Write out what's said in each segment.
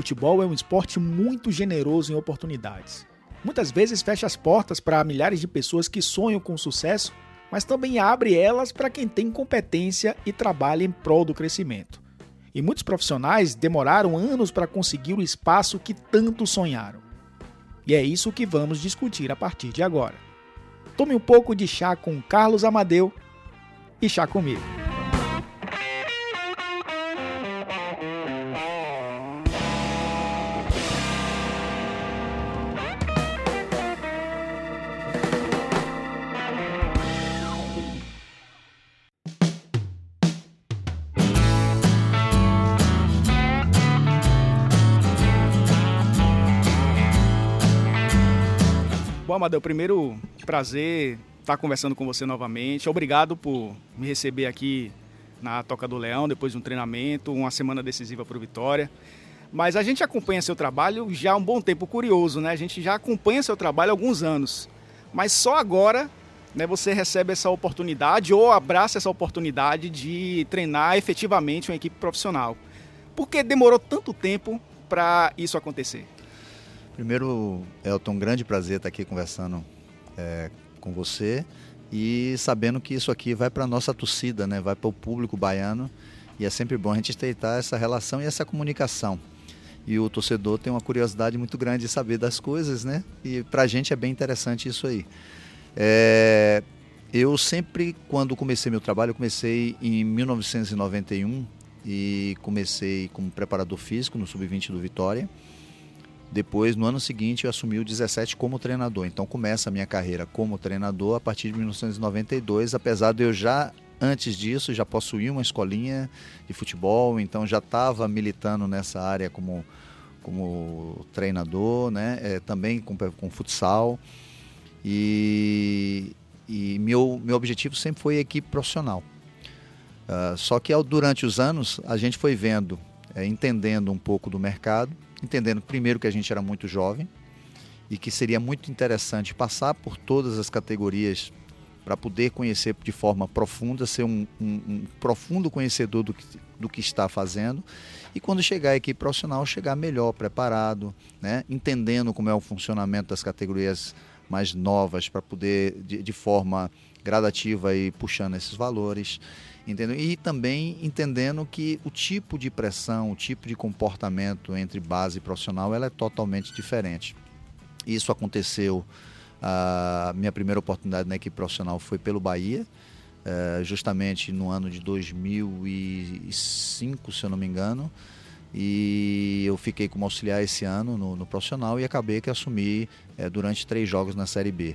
futebol é um esporte muito generoso em oportunidades. Muitas vezes fecha as portas para milhares de pessoas que sonham com sucesso, mas também abre elas para quem tem competência e trabalha em prol do crescimento. E muitos profissionais demoraram anos para conseguir o espaço que tanto sonharam. E é isso que vamos discutir a partir de agora. Tome um pouco de chá com Carlos Amadeu e chá comigo. Amadeu, primeiro prazer estar conversando com você novamente. Obrigado por me receber aqui na Toca do Leão, depois de um treinamento, uma semana decisiva para o Vitória. Mas a gente acompanha seu trabalho já há um bom tempo, curioso, né? A gente já acompanha seu trabalho há alguns anos. Mas só agora né, você recebe essa oportunidade ou abraça essa oportunidade de treinar efetivamente uma equipe profissional. Por que demorou tanto tempo para isso acontecer? Primeiro, Elton, grande prazer estar aqui conversando é, com você e sabendo que isso aqui vai para a nossa torcida, né? vai para o público baiano e é sempre bom a gente estreitar essa relação e essa comunicação. E o torcedor tem uma curiosidade muito grande de saber das coisas, né? E para a gente é bem interessante isso aí. É, eu sempre, quando comecei meu trabalho, comecei em 1991 e comecei como preparador físico no Sub-20 do Vitória. Depois, no ano seguinte, eu assumi o 17 como treinador. Então começa a minha carreira como treinador a partir de 1992, apesar de eu já antes disso já possuir uma escolinha de futebol, então já estava militando nessa área como, como treinador, né? É, também com, com futsal. E, e meu, meu objetivo sempre foi equipe profissional. Uh, só que ao, durante os anos a gente foi vendo, é, entendendo um pouco do mercado entendendo primeiro que a gente era muito jovem e que seria muito interessante passar por todas as categorias para poder conhecer de forma profunda, ser um, um, um profundo conhecedor do que, do que está fazendo e quando chegar a equipe profissional, chegar melhor preparado, né? entendendo como é o funcionamento das categorias mais novas para poder, de, de forma gradativa, ir puxando esses valores entendeu? E também entendendo que o tipo de pressão, o tipo de comportamento entre base e profissional, ela é totalmente diferente. Isso aconteceu, a minha primeira oportunidade na equipe profissional foi pelo Bahia, eh, justamente no ano de 2005, se eu não me engano, e eu fiquei como auxiliar esse ano no, no profissional e acabei que assumi é, durante três jogos na Série B.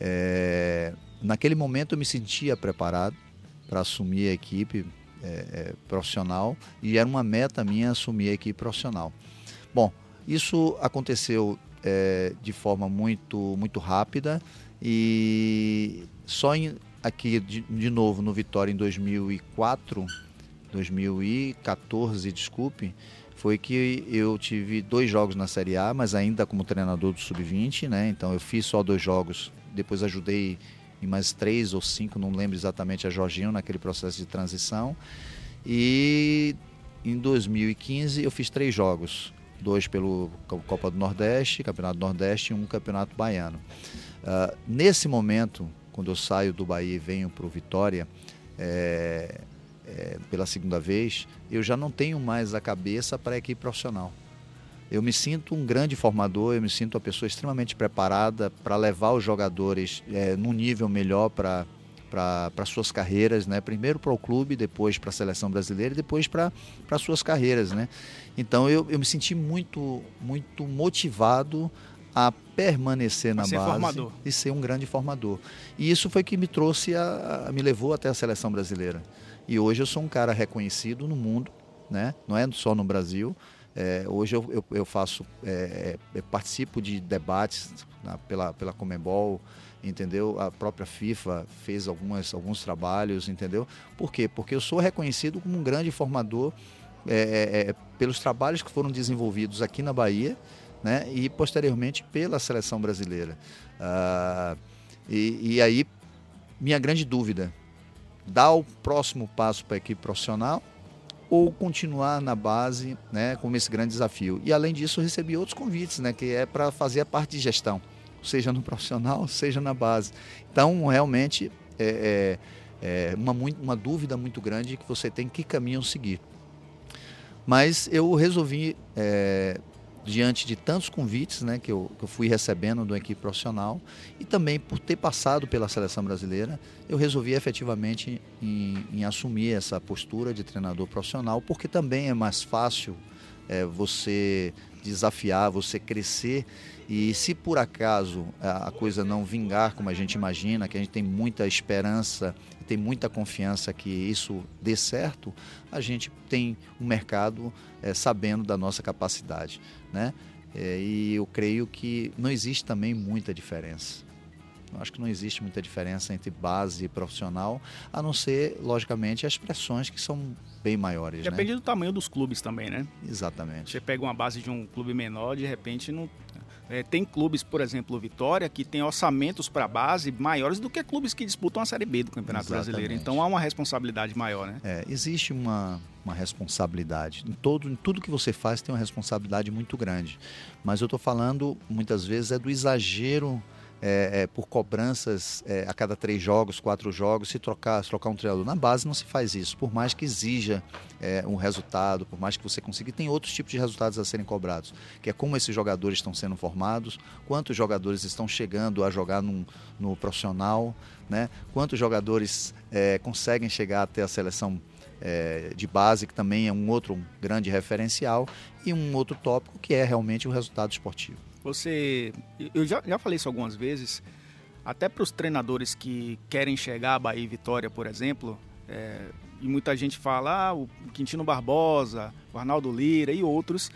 É, naquele momento eu me sentia preparado, para assumir a equipe é, é, profissional e era uma meta minha assumir a equipe profissional. Bom, isso aconteceu é, de forma muito, muito rápida e só em, aqui de, de novo no Vitória em 2004, 2014, desculpe, foi que eu tive dois jogos na Série A, mas ainda como treinador do Sub-20, né? Então eu fiz só dois jogos, depois ajudei e mais três ou cinco, não lembro exatamente, a Jorginho naquele processo de transição. E em 2015 eu fiz três jogos, dois pelo Copa do Nordeste, Campeonato do Nordeste e um Campeonato Baiano. Uh, nesse momento, quando eu saio do Bahia e venho para o Vitória, é, é, pela segunda vez, eu já não tenho mais a cabeça para a equipe profissional eu me sinto um grande formador, eu me sinto uma pessoa extremamente preparada para levar os jogadores é, num nível melhor para para suas carreiras, né? Primeiro para o clube, depois para a seleção brasileira e depois para suas carreiras, né? Então eu, eu me senti muito muito motivado a permanecer na ser base formador. e ser um grande formador. E isso foi que me trouxe a, a, me levou até a seleção brasileira. E hoje eu sou um cara reconhecido no mundo, né? Não é só no Brasil. É, hoje eu, eu, eu faço, é, é, eu participo de debates na, pela, pela Comembol, entendeu? A própria FIFA fez algumas, alguns trabalhos, entendeu? Por quê? Porque eu sou reconhecido como um grande formador é, é, é, pelos trabalhos que foram desenvolvidos aqui na Bahia, né? E posteriormente pela seleção brasileira. Ah, e, e aí, minha grande dúvida, dar o próximo passo para a equipe profissional ou continuar na base, né, como esse grande desafio. E além disso, recebi outros convites, né, que é para fazer a parte de gestão, seja no profissional, seja na base. Então, realmente, é, é, é uma, uma dúvida muito grande que você tem que caminho seguir. Mas eu resolvi é, diante de tantos convites né, que, eu, que eu fui recebendo da equipe profissional e também por ter passado pela seleção brasileira, eu resolvi efetivamente em, em assumir essa postura de treinador profissional, porque também é mais fácil é, você desafiar, você crescer e se por acaso a coisa não vingar como a gente imagina, que a gente tem muita esperança tem muita confiança que isso dê certo, a gente tem um mercado é, sabendo da nossa capacidade né? É, e eu creio que não existe também muita diferença. Acho que não existe muita diferença entre base e profissional, a não ser, logicamente, as pressões que são bem maiores. Depende né? do tamanho dos clubes também, né? Exatamente. Você pega uma base de um clube menor, de repente não, é, tem clubes, por exemplo, Vitória, que tem orçamentos para base maiores do que clubes que disputam a Série B do Campeonato Exatamente. Brasileiro. Então há uma responsabilidade maior, né? É, existe uma, uma responsabilidade. Em, todo, em tudo que você faz tem uma responsabilidade muito grande. Mas eu estou falando, muitas vezes, é do exagero é, é, por cobranças é, a cada três jogos, quatro jogos, se trocar, se trocar um treinador. Na base não se faz isso, por mais que exija é, um resultado, por mais que você consiga. Tem outros tipos de resultados a serem cobrados, que é como esses jogadores estão sendo formados, quantos jogadores estão chegando a jogar num, no profissional, né? quantos jogadores é, conseguem chegar até a seleção é, de base, que também é um outro grande referencial, e um outro tópico que é realmente o resultado esportivo. Você, eu já, já falei isso algumas vezes, até para os treinadores que querem chegar a Bahia e Vitória, por exemplo, é, e muita gente fala, ah, o Quintino Barbosa, o Arnaldo Lira e outros,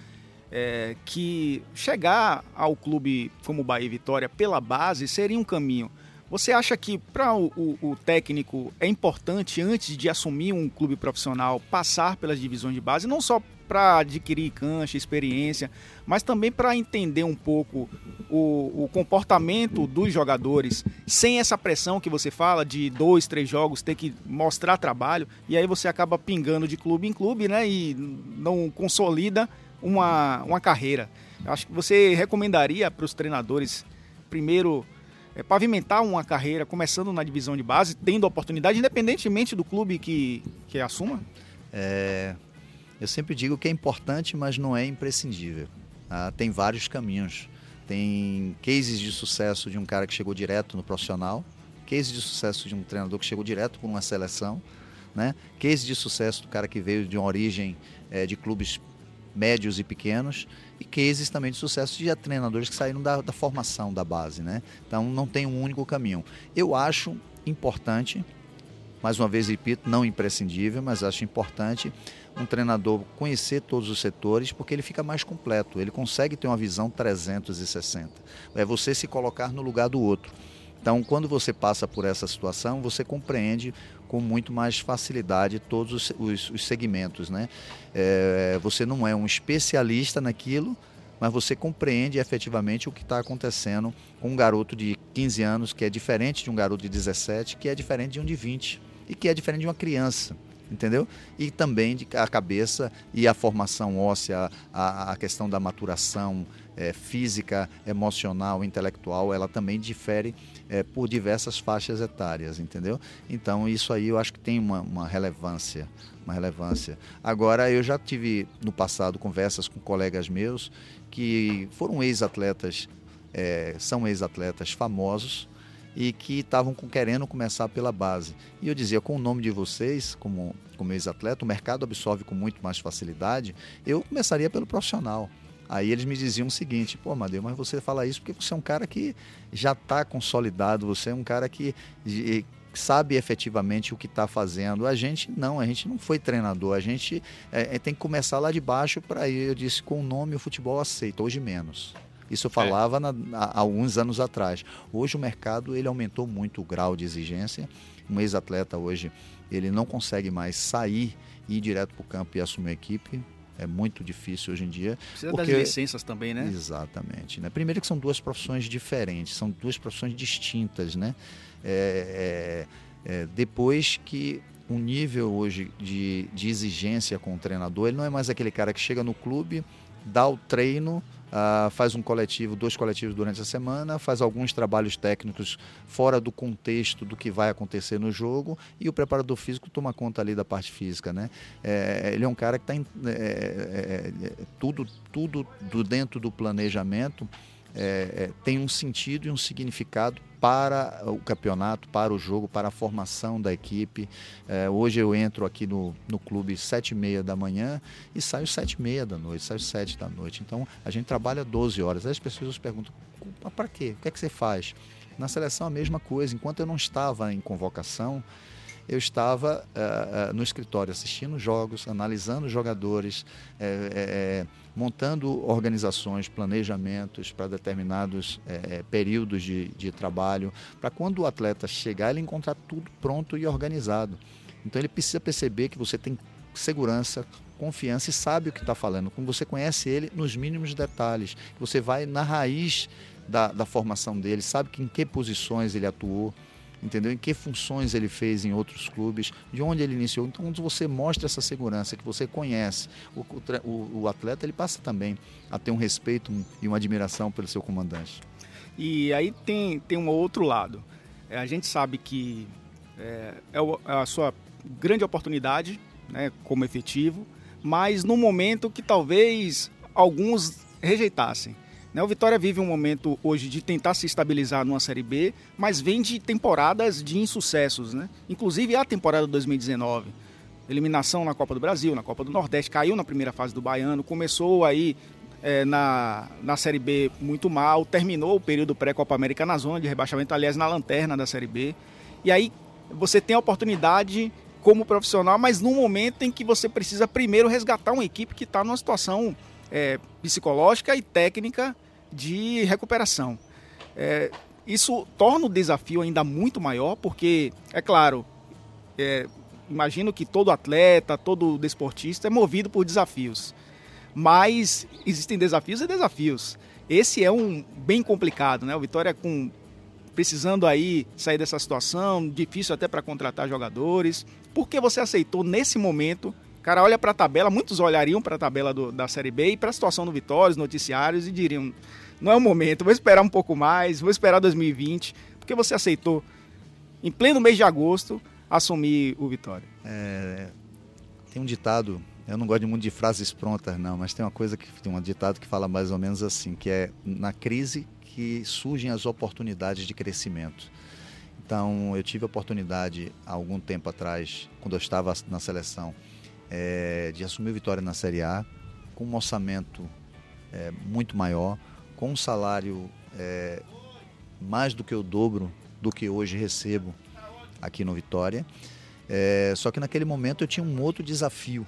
é, que chegar ao clube como Bahia e Vitória pela base seria um caminho. Você acha que para o, o, o, técnico é importante, antes de assumir um clube profissional, passar pelas divisões de base, não só para adquirir cancha, experiência, mas também para entender um pouco o, o, comportamento dos jogadores, sem essa pressão que você fala de dois, três jogos, ter que mostrar trabalho, e aí você acaba pingando de clube em clube, né? E não consolida uma, uma carreira. Acho que você recomendaria para os treinadores, primeiro, é, pavimentar uma carreira começando na divisão de base, tendo oportunidade, independentemente do clube que, que assuma? É, eu sempre digo que é importante, mas não é imprescindível. Ah, tem vários caminhos. Tem cases de sucesso de um cara que chegou direto no profissional, cases de sucesso de um treinador que chegou direto por uma seleção, né? case de sucesso do cara que veio de uma origem é, de clubes médios e pequenos e cases também de sucesso de treinadores que saíram da, da formação da base, né? Então não tem um único caminho. Eu acho importante, mais uma vez repito, não imprescindível, mas acho importante um treinador conhecer todos os setores, porque ele fica mais completo, ele consegue ter uma visão 360. É você se colocar no lugar do outro. Então, quando você passa por essa situação, você compreende com muito mais facilidade todos os, os, os segmentos. Né? É, você não é um especialista naquilo, mas você compreende efetivamente o que está acontecendo com um garoto de 15 anos, que é diferente de um garoto de 17, que é diferente de um de 20 e que é diferente de uma criança entendeu? E também de, a cabeça e a formação óssea, a, a questão da maturação é, física, emocional, intelectual, ela também difere é, por diversas faixas etárias, entendeu? Então isso aí eu acho que tem uma, uma relevância, uma relevância. Agora eu já tive no passado conversas com colegas meus que foram ex-atletas, é, são ex-atletas famosos e que estavam querendo começar pela base. E eu dizia, com o nome de vocês, como, como ex-atleta, o mercado absorve com muito mais facilidade, eu começaria pelo profissional. Aí eles me diziam o seguinte, pô, Amadeu, mas você fala isso porque você é um cara que já está consolidado, você é um cara que sabe efetivamente o que está fazendo. A gente não, a gente não foi treinador, a gente é, é tem que começar lá de baixo para ir. Eu disse, com o nome o futebol aceita, hoje menos. Isso eu falava é. na, há alguns anos atrás. Hoje o mercado ele aumentou muito o grau de exigência. Um ex-atleta hoje ele não consegue mais sair e ir direto para o campo e assumir a equipe. É muito difícil hoje em dia. Precisa porque... das licenças também, né? Exatamente. Né? Primeiro que são duas profissões diferentes, são duas profissões distintas, né? É, é, é, depois que um nível hoje de, de exigência com o treinador. Ele não é mais aquele cara que chega no clube, dá o treino, Uh, faz um coletivo, dois coletivos durante a semana, faz alguns trabalhos técnicos fora do contexto do que vai acontecer no jogo e o preparador físico toma conta ali da parte física, né? É, ele é um cara que está é, é, é, tudo, tudo do dentro do planejamento é, é, tem um sentido e um significado para o campeonato, para o jogo, para a formação da equipe. É, hoje eu entro aqui no, no clube sete e meia da manhã e saio sete e meia da noite, saio sete da noite. Então a gente trabalha 12 horas. As pessoas perguntam, para quê? O que é que você faz? Na seleção a mesma coisa. Enquanto eu não estava em convocação, eu estava uh, uh, no escritório assistindo jogos, analisando jogadores, é, montando organizações, planejamentos para determinados é, períodos de, de trabalho, para quando o atleta chegar, ele encontrar tudo pronto e organizado. Então ele precisa perceber que você tem segurança, confiança e sabe o que está falando. Como você conhece ele nos mínimos detalhes, você vai na raiz da, da formação dele, sabe que em que posições ele atuou entendeu? Em que funções ele fez em outros clubes, de onde ele iniciou. Então, quando você mostra essa segurança, que você conhece, o, o, o atleta ele passa também a ter um respeito e uma admiração pelo seu comandante. E aí tem, tem um outro lado. É, a gente sabe que é, é, é a sua grande oportunidade né, como efetivo, mas no momento que talvez alguns rejeitassem. Né? O Vitória vive um momento hoje de tentar se estabilizar numa Série B, mas vem de temporadas de insucessos. Né? Inclusive a temporada 2019. Eliminação na Copa do Brasil, na Copa do Nordeste, caiu na primeira fase do Baiano, começou aí é, na, na Série B muito mal, terminou o período pré-Copa América na zona de rebaixamento, aliás, na lanterna da Série B. E aí você tem a oportunidade como profissional, mas num momento em que você precisa primeiro resgatar uma equipe que está numa situação é, psicológica e técnica de recuperação. É, isso torna o desafio ainda muito maior, porque, é claro, é, imagino que todo atleta, todo desportista é movido por desafios. Mas existem desafios e desafios. Esse é um bem complicado, né? O Vitória com precisando aí sair dessa situação, difícil até para contratar jogadores. Por que você aceitou nesse momento cara olha para a tabela, muitos olhariam para a tabela do, da Série B e para a situação do Vitória, os noticiários, e diriam: não é o momento, vou esperar um pouco mais, vou esperar 2020, porque você aceitou, em pleno mês de agosto, assumir o Vitória. É, tem um ditado, eu não gosto muito de frases prontas, não, mas tem uma coisa que tem um ditado que fala mais ou menos assim, que é na crise que surgem as oportunidades de crescimento. Então, eu tive a oportunidade, há algum tempo atrás, quando eu estava na seleção, é, de assumir Vitória na Série A, com um orçamento é, muito maior, com um salário é, mais do que o dobro do que hoje recebo aqui no Vitória. É, só que naquele momento eu tinha um outro desafio.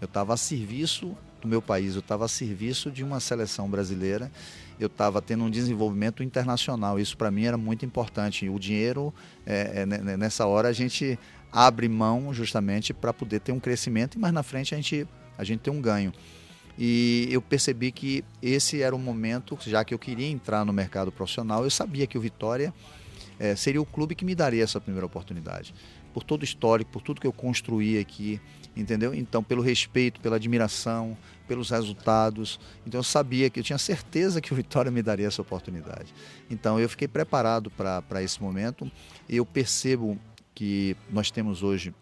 Eu estava a serviço do meu país, eu estava a serviço de uma seleção brasileira, eu estava tendo um desenvolvimento internacional. Isso para mim era muito importante. O dinheiro, é, é, nessa hora, a gente abre mão justamente para poder ter um crescimento e mais na frente a gente, a gente tem um ganho. E eu percebi que esse era o momento, já que eu queria entrar no mercado profissional, eu sabia que o Vitória é, seria o clube que me daria essa primeira oportunidade. Por todo o histórico, por tudo que eu construí aqui, entendeu? Então, pelo respeito, pela admiração, pelos resultados. Então, eu sabia que eu tinha certeza que o Vitória me daria essa oportunidade. Então, eu fiquei preparado para esse momento. Eu percebo que nós temos hoje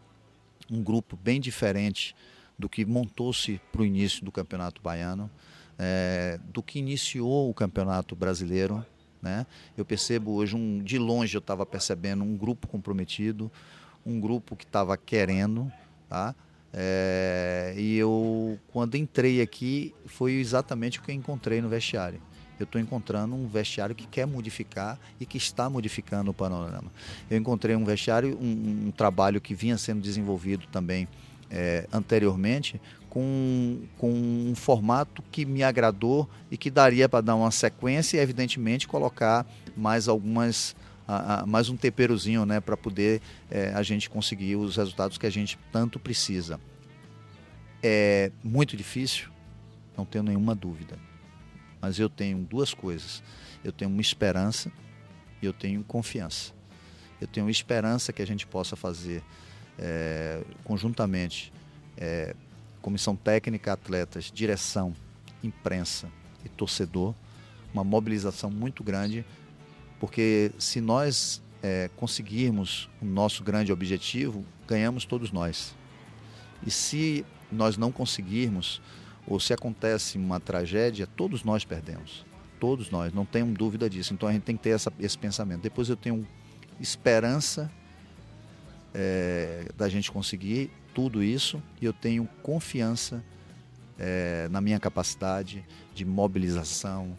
um grupo bem diferente do que montou-se para o início do Campeonato Baiano, é, do que iniciou o Campeonato Brasileiro. Né? Eu percebo hoje, um, de longe eu estava percebendo um grupo comprometido, um grupo que estava querendo, tá? É, e eu, quando entrei aqui, foi exatamente o que eu encontrei no vestiário eu estou encontrando um vestiário que quer modificar e que está modificando o panorama. Eu encontrei um vestiário, um, um trabalho que vinha sendo desenvolvido também é, anteriormente, com, com um formato que me agradou e que daria para dar uma sequência e, evidentemente, colocar mais algumas. mais um temperozinho né, para poder é, a gente conseguir os resultados que a gente tanto precisa. É muito difícil, não tenho nenhuma dúvida mas eu tenho duas coisas. Eu tenho uma esperança e eu tenho confiança. Eu tenho esperança que a gente possa fazer é, conjuntamente, é, comissão técnica, atletas, direção, imprensa e torcedor, uma mobilização muito grande, porque se nós é, conseguirmos o nosso grande objetivo, ganhamos todos nós. E se nós não conseguirmos, ou se acontece uma tragédia, todos nós perdemos. Todos nós, não tenham dúvida disso. Então a gente tem que ter essa, esse pensamento. Depois eu tenho esperança é, da gente conseguir tudo isso e eu tenho confiança é, na minha capacidade de mobilização,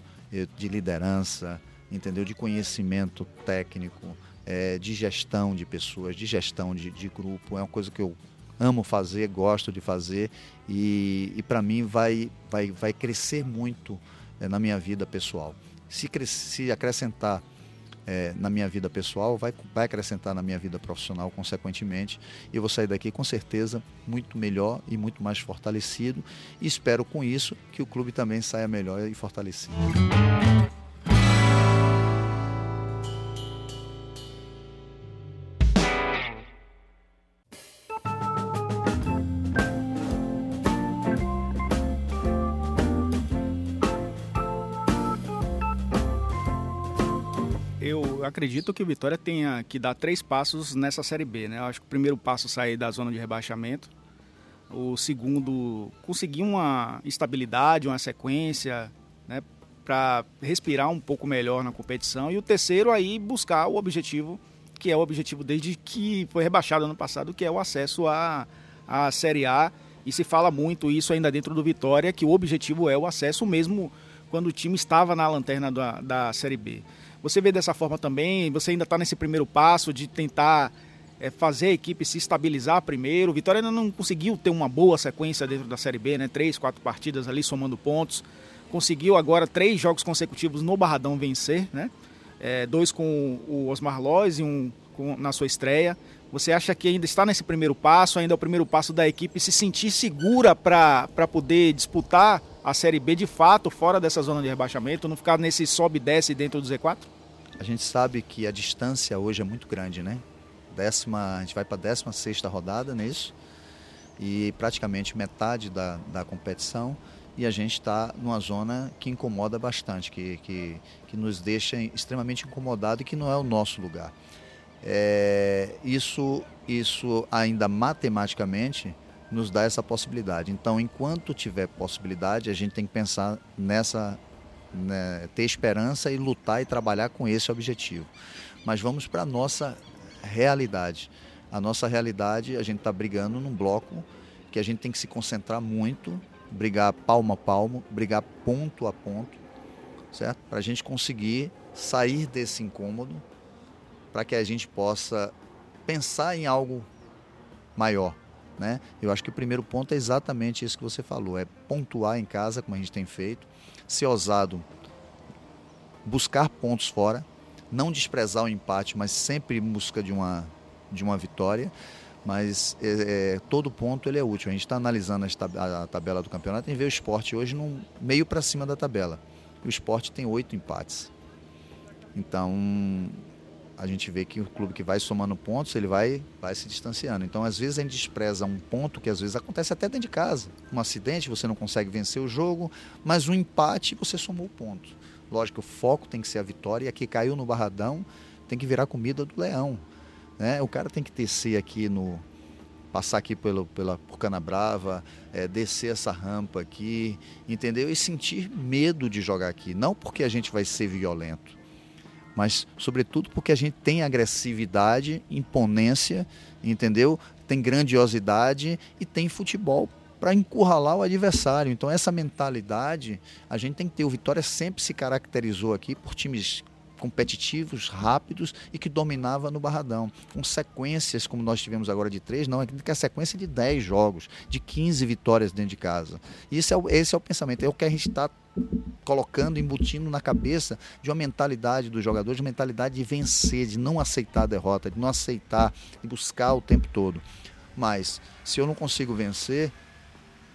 de liderança, entendeu? De conhecimento técnico, é, de gestão de pessoas, de gestão de, de, grupo. É uma coisa que eu amo fazer, gosto de fazer e, e para mim vai, vai, vai crescer muito é, na minha vida pessoal. Se, se acrescentar é, na minha vida pessoal, vai, vai acrescentar na minha vida profissional, consequentemente, e eu vou sair daqui com certeza muito melhor e muito mais fortalecido. E espero com isso que o clube também saia melhor e fortalecido. Acredito que o Vitória tenha que dar três passos nessa Série B. Né? Eu acho que o primeiro passo é sair da zona de rebaixamento. O segundo, conseguir uma estabilidade, uma sequência, né? para respirar um pouco melhor na competição. E o terceiro, aí, buscar o objetivo, que é o objetivo desde que foi rebaixado ano passado, que é o acesso à, à Série A. E se fala muito isso ainda dentro do Vitória, que o objetivo é o acesso mesmo quando o time estava na lanterna da, da Série B. Você vê dessa forma também? Você ainda está nesse primeiro passo de tentar é, fazer a equipe se estabilizar primeiro. O Vitória ainda não conseguiu ter uma boa sequência dentro da Série B, né? Três, quatro partidas ali somando pontos. Conseguiu agora três jogos consecutivos no Barradão vencer, né? É, dois com o Osmar Lois e um com, na sua estreia. Você acha que ainda está nesse primeiro passo, ainda é o primeiro passo da equipe se sentir segura para poder disputar a Série B de fato, fora dessa zona de rebaixamento, não ficar nesse sobe e desce dentro do Z4? A gente sabe que a distância hoje é muito grande, né? Décima, a gente vai para a 16 rodada nisso, e praticamente metade da, da competição, e a gente está numa zona que incomoda bastante, que, que, que nos deixa extremamente incomodado e que não é o nosso lugar. É, isso, isso ainda matematicamente nos dá essa possibilidade. Então, enquanto tiver possibilidade, a gente tem que pensar nessa né, ter esperança e lutar e trabalhar com esse objetivo. Mas vamos para a nossa realidade. A nossa realidade, a gente está brigando num bloco que a gente tem que se concentrar muito, brigar palmo a palmo, brigar ponto a ponto, certo? Para a gente conseguir sair desse incômodo, para que a gente possa pensar em algo maior. Né? Eu acho que o primeiro ponto é exatamente isso que você falou, é pontuar em casa, como a gente tem feito, ser ousado, buscar pontos fora, não desprezar o empate, mas sempre em busca de uma, de uma vitória. Mas é, é, todo ponto ele é útil. A gente está analisando a tabela do campeonato e vê o esporte hoje no meio para cima da tabela. O esporte tem oito empates. Então, a gente vê que o clube que vai somando pontos, ele vai, vai se distanciando. Então, às vezes, a gente despreza um ponto que às vezes acontece até dentro de casa. Um acidente, você não consegue vencer o jogo, mas um empate, você somou ponto. Lógico, o foco tem que ser a vitória, e aqui caiu no Barradão, tem que virar comida do leão. Né? O cara tem que descer aqui no. passar aqui pelo, pela, por Canabrava, é, descer essa rampa aqui, entendeu? E sentir medo de jogar aqui. Não porque a gente vai ser violento mas sobretudo porque a gente tem agressividade, imponência, entendeu? Tem grandiosidade e tem futebol para encurralar o adversário. Então essa mentalidade a gente tem que ter. O Vitória sempre se caracterizou aqui por times competitivos, rápidos e que dominava no Barradão. Com sequências como nós tivemos agora de três, não, é que a sequência de 10 jogos, de 15 vitórias dentro de casa. Isso é, esse é o pensamento, é o que a gente está colocando, embutindo na cabeça de uma mentalidade dos jogadores, de mentalidade de vencer, de não aceitar a derrota, de não aceitar, de buscar o tempo todo. Mas, se eu não consigo vencer,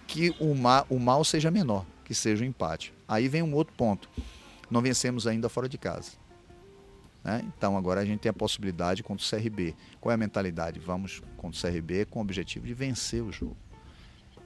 que o, ma o mal seja menor, que seja o um empate. Aí vem um outro ponto. Não vencemos ainda fora de casa. Né? Então agora a gente tem a possibilidade contra o CRB. Qual é a mentalidade? Vamos contra o CRB com o objetivo de vencer o jogo,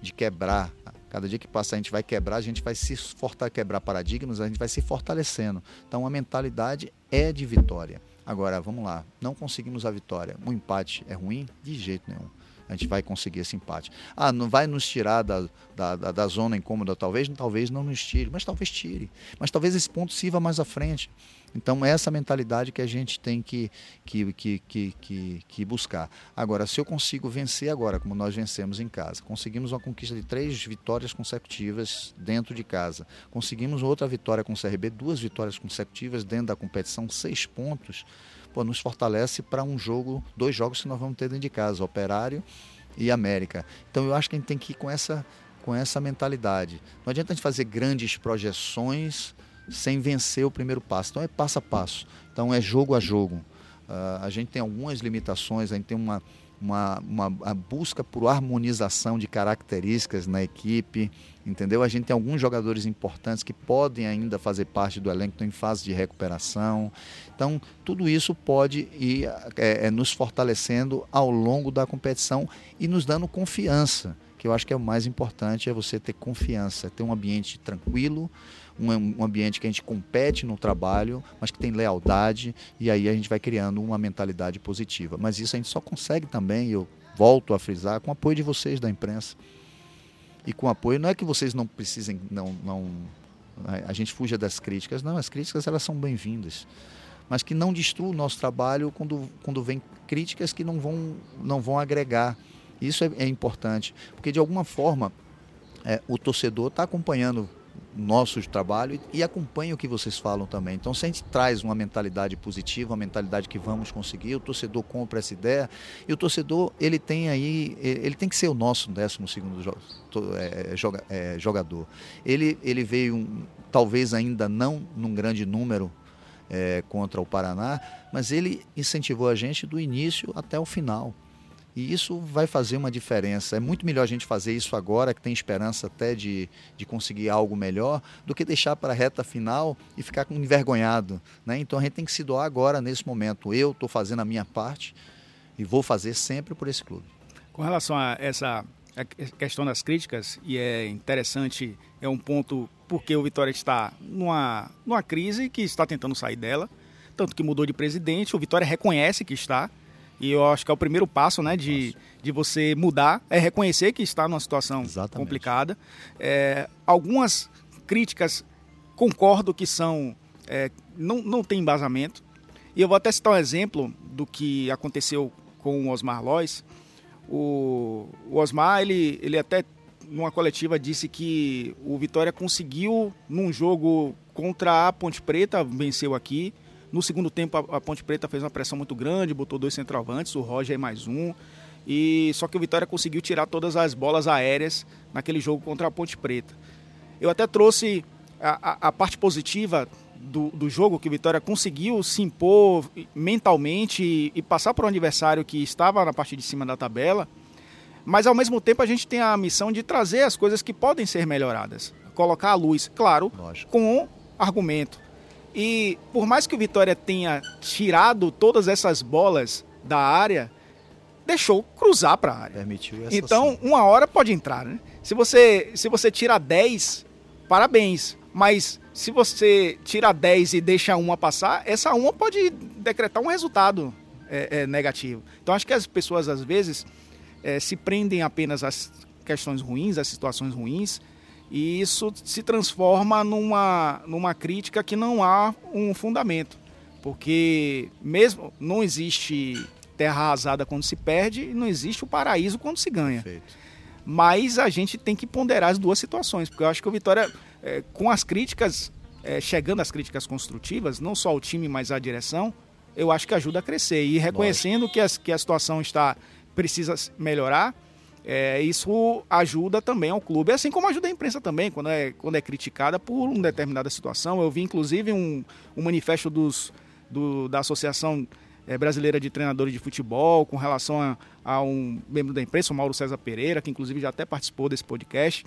de quebrar. Cada dia que passa a gente vai quebrar, a gente vai se fortalecer, quebrar paradigmas, a gente vai se fortalecendo. Então a mentalidade é de vitória. Agora, vamos lá, não conseguimos a vitória. Um empate é ruim? De jeito nenhum a gente vai conseguir esse empate. Ah, não vai nos tirar da, da, da, da zona incômoda, talvez? Talvez não nos tire, mas talvez tire. Mas talvez esse ponto sirva mais à frente. Então, é essa mentalidade que a gente tem que, que, que, que, que, que buscar. Agora, se eu consigo vencer agora, como nós vencemos em casa, conseguimos uma conquista de três vitórias consecutivas dentro de casa, conseguimos outra vitória com o CRB, duas vitórias consecutivas dentro da competição, seis pontos pô, nos fortalece para um jogo, dois jogos que nós vamos ter dentro de casa, Operário e América. Então eu acho que a gente tem que ir com essa, com essa mentalidade. Não adianta a gente fazer grandes projeções sem vencer o primeiro passo. Então é passo a passo. Então é jogo a jogo. Uh, a gente tem algumas limitações, a gente tem uma, uma, uma, busca por harmonização de características na equipe, entendeu? A gente tem alguns jogadores importantes que podem ainda fazer parte do elenco em fase de recuperação. Então, tudo isso pode ir é, é, nos fortalecendo ao longo da competição e nos dando confiança, que eu acho que é o mais importante, é você ter confiança, ter um ambiente tranquilo, um, ambiente que a gente compete no trabalho, mas que tem lealdade, e aí a gente vai criando uma mentalidade positiva. Mas isso a gente só consegue também, eu volto a frisar, com o apoio de vocês da imprensa. E com apoio, não é que vocês não precisem, não, não a gente fuja das críticas, não, as críticas elas são bem-vindas mas que não destrua o nosso trabalho quando, quando vem críticas que não vão, não vão agregar. Isso é, é importante, porque de alguma forma é, o torcedor está acompanhando nosso trabalho e, acompanha o que vocês falam também. Então, se a gente traz uma mentalidade positiva, uma mentalidade que vamos conseguir, o torcedor compra essa ideia e o torcedor ele tem aí, ele tem que ser o nosso 12 segundo é, é, jogador. Ele, ele veio, talvez ainda não num grande número é, contra o Paraná, mas ele incentivou a gente do início até o final. E isso vai fazer uma diferença. É muito melhor a gente fazer isso agora, que tem esperança até de, de conseguir algo melhor, do que deixar para a reta final e ficar envergonhado. Né? Então a gente tem que se doar agora, nesse momento. Eu estou fazendo a minha parte e vou fazer sempre por esse clube. Com relação a essa questão das críticas, e é interessante, é um ponto porque o Vitória está numa, numa crise que está tentando sair dela, tanto que mudou de presidente, o Vitória reconhece que está, e eu acho que é o primeiro passo, né, de, de você mudar, é reconhecer que está numa situação Exatamente. complicada. É, algumas críticas concordo que são é, não, não tem embasamento. E eu vou até citar um exemplo do que aconteceu com o Osmar Lois. O, o Osmar, ele, ele até numa coletiva disse que o Vitória conseguiu num jogo contra a Ponte Preta, venceu aqui, no segundo tempo, a, Ponte Preta fez uma pressão muito grande, botou dois centroavantes, o Roger e mais um. E só que o Vitória conseguiu tirar todas as bolas aéreas naquele jogo contra a Ponte Preta. Eu até trouxe a, a, a parte positiva do, do, jogo, que o Vitória conseguiu se impor mentalmente e, e passar para um adversário que estava na parte de cima da tabela. Mas ao mesmo tempo a gente tem a missão de trazer as coisas que podem ser melhoradas. Colocar a luz, claro, Lógico. com argumento. E por mais que o Vitória tenha tirado todas essas bolas da área, deixou cruzar para a área. Permitiu essa Então, uma hora pode entrar, né? Se você, se você tira 10, parabéns. Mas se você tira 10 e deixa uma passar, essa uma pode decretar um resultado é, é, negativo. Então, acho que as pessoas, às vezes, é, se prendem apenas às questões ruins, às situações ruins, e isso se transforma numa, numa crítica que não há um fundamento. Porque mesmo não existe terra arrasada quando se perde e não existe o paraíso quando se ganha. Perfeito. Mas a gente tem que ponderar as duas situações, porque eu acho que o Vitória, é, com as críticas, é, chegando às críticas construtivas, não só o time, mas a direção, eu acho que ajuda a crescer. E reconhecendo que a, que a situação está precisa melhorar, é, isso ajuda também ao clube, assim como ajuda a imprensa também, quando é, quando é criticada por uma determinada situação. Eu vi, inclusive, um, um manifesto dos, do, da Associação é, Brasileira de Treinadores de Futebol com relação a, a, um membro da imprensa, o Mauro César Pereira, que inclusive já até participou desse podcast,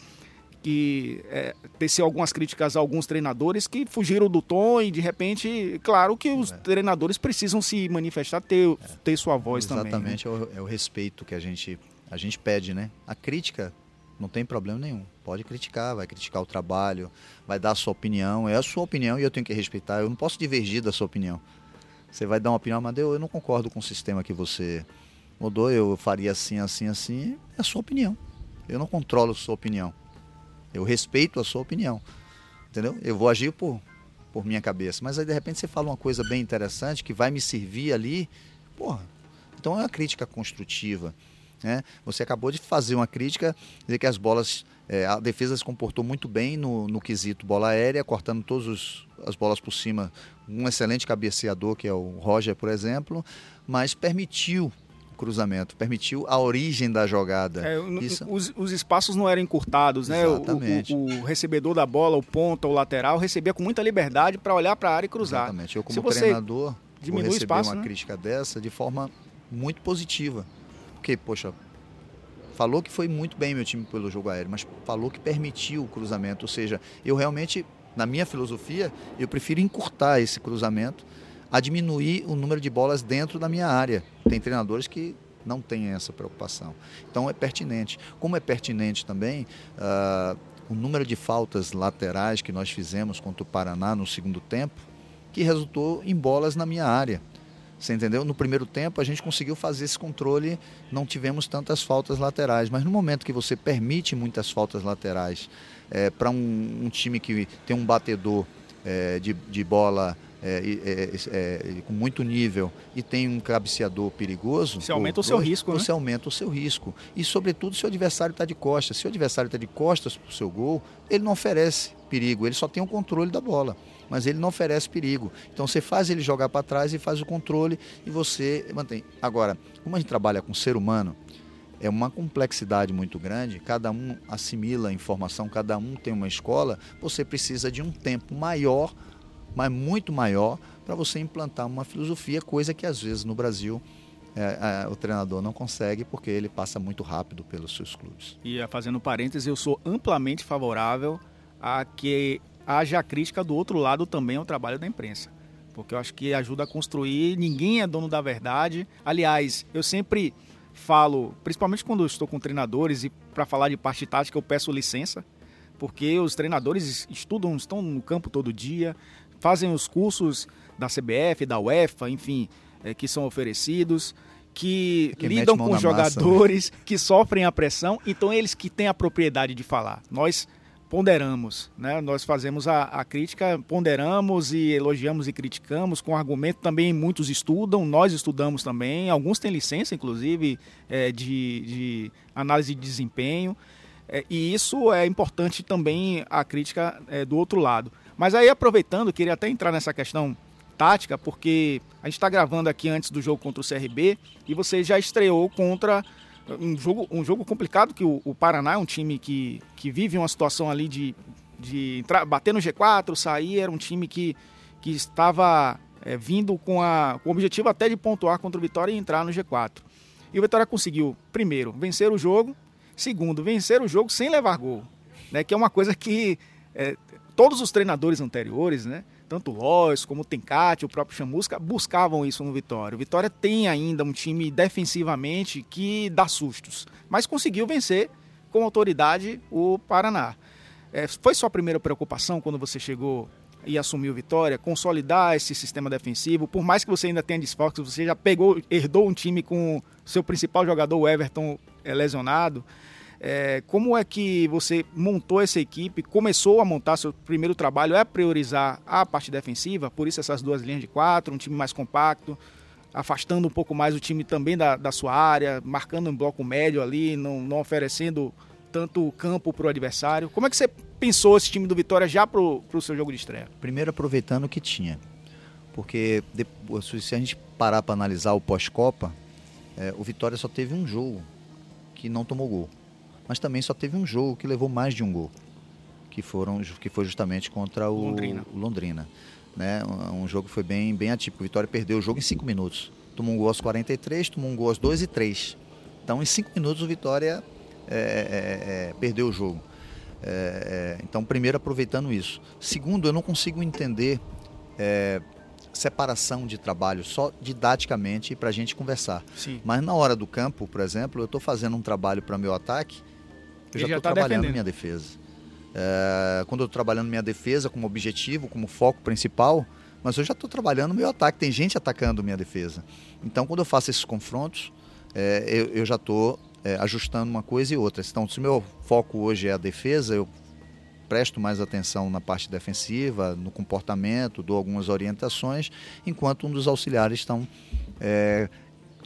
que é, teceu algumas críticas a alguns treinadores que fugiram do tom e de repente, claro que os é. treinadores precisam se manifestar, ter, ter sua voz Exatamente, também. Exatamente, né? é, o, é o respeito que a gente, a gente pede, né? A crítica não tem problema nenhum. Pode criticar, vai criticar o trabalho, vai dar a sua opinião, é a sua opinião e eu tenho que respeitar. Eu não posso divergir da sua opinião. Você vai dar uma opinião, mas eu, eu não concordo com o sistema que você mudou, eu faria assim, assim, assim. É a sua opinião. Eu não controlo a sua opinião. Eu respeito a sua opinião. Entendeu? Eu vou agir por, por minha cabeça. Mas aí de repente você fala uma coisa bem interessante que vai me servir ali. Porra, então é uma crítica construtiva. Né? Você acabou de fazer uma crítica, dizer que as bolas, é, a defesa se comportou muito bem no, no quesito bola aérea, cortando todas as bolas por cima. Um excelente cabeceador, que é o Roger, por exemplo, mas permitiu cruzamento, permitiu a origem da jogada. É, Isso... os, os, espaços não eram encurtados, né? Exatamente. O, o, o, recebedor da bola, o ponta, o lateral, recebia com muita liberdade para olhar para a área e cruzar. Exatamente. Eu, como Se treinador, diminui vou receber espaço, uma né? crítica dessa de forma muito positiva. Porque, poxa, falou que foi muito bem meu time pelo jogo aéreo, mas falou que permitiu o cruzamento. Ou seja, eu realmente, na minha filosofia, eu prefiro encurtar esse cruzamento a diminuir o número de bolas dentro da minha área. Tem treinadores que não têm essa preocupação. Então é pertinente. Como é pertinente também uh, o número de faltas laterais que nós fizemos contra o Paraná no segundo tempo, que resultou em bolas na minha área. Você entendeu? No primeiro tempo a gente conseguiu fazer esse controle, não tivemos tantas faltas laterais, mas no momento que você permite muitas faltas laterais é, para um, um, time que tem um batedor é, de, de bola é, é, é, com muito nível e tem um cabeceador perigoso, você aumenta o seu risco, você né? aumenta o seu risco. E sobretudo se o adversário está de costas. Se o adversário está de costas para o seu gol, ele não oferece perigo, ele só tem o controle da bola mas ele não oferece perigo. Então você faz ele jogar para trás e faz o controle e você mantém. Agora, como a gente trabalha com ser humano, é uma complexidade muito grande, cada um assimila a informação, cada um tem uma escola, você precisa de um tempo maior, mas muito maior, para você implantar uma filosofia, coisa que às vezes no Brasil é, é, o treinador não consegue porque ele passa muito rápido pelos seus clubes. E fazendo parênteses, eu sou amplamente favorável a que haja a crítica do outro lado também ao trabalho da imprensa. Porque eu acho que ajuda a construir, ninguém é dono da verdade. Aliás, eu sempre falo, principalmente quando estou com treinadores e para falar de parte tática eu peço licença, porque os treinadores estudam, estão no campo todo dia, fazem os cursos da CBF, da UEFA, enfim, é, que são oferecidos, que, que lidam com jogadores, massa, né? que sofrem a pressão, então eles que têm a propriedade de falar. Nós ponderamos, né? Nós fazemos a, a, crítica, ponderamos e elogiamos e criticamos com argumento. Também muitos estudam, nós estudamos também. Alguns têm licença, inclusive, é, de, de, análise de desempenho. É, e isso é importante também a crítica é, do outro lado. Mas aí, aproveitando, queria até entrar nessa questão tática, porque a gente está gravando aqui antes do jogo contra o CRB e você já estreou contra um jogo, um jogo complicado, que o, o, Paraná é um time que, que vive uma situação ali de, de entrar, bater no G4, sair, era um time que, que estava é, vindo com, a, com o objetivo até de pontuar contra o Vitória e entrar no G4. E o Vitória conseguiu, primeiro, vencer o jogo, segundo, vencer o jogo sem levar gol, né, que é uma coisa que é, todos os treinadores anteriores, né, tanto o Lois como o Tencate, o próprio Chamusca, buscavam isso no Vitória. O Vitória tem ainda um time defensivamente que dá sustos, mas conseguiu vencer com autoridade o Paraná. É, foi sua primeira preocupação quando você chegou e assumiu Vitória, consolidar esse sistema defensivo, por mais que você ainda tenha desfalques, você já pegou, herdou um time com seu principal jogador, o Everton, é, lesionado. É, como é que você montou essa equipe, começou a montar seu primeiro trabalho, é priorizar a parte defensiva, por isso essas duas linhas de quatro, um time mais compacto, afastando um pouco mais o time também da, da sua área, marcando um bloco médio ali, não, não oferecendo tanto campo para o adversário. Como é que você pensou esse time do Vitória já para o seu jogo de estreia? Primeiro aproveitando o que tinha, porque se a gente parar para analisar o pós-Copa, é, o Vitória só teve um jogo que não tomou gol mas também só teve um jogo que levou mais de um gol, que, foram, que foi justamente contra o Londrina. O Londrina né? Um jogo que foi bem, bem atípico. O Vitória perdeu o jogo em 5 minutos. Tomou um gol aos 43, tomou um gol aos 2 e 3. Então, em 5 minutos, o Vitória é, é, é, perdeu o jogo. É, é, então, primeiro, aproveitando isso. Segundo, eu não consigo entender é, separação de trabalho só didaticamente para a gente conversar. Sim. Mas na hora do campo, por exemplo, eu estou fazendo um trabalho para meu ataque, eu já estou tá trabalhando defendendo. minha defesa. É, quando eu estou trabalhando minha defesa como objetivo, como foco principal, mas eu já estou trabalhando meu ataque. Tem gente atacando minha defesa. Então, quando eu faço esses confrontos, é, eu, eu, já estou é, ajustando uma coisa e outra. Então, se o meu foco hoje é a defesa, eu presto mais atenção na parte defensiva, no comportamento, dou algumas orientações, enquanto um dos auxiliares estão é,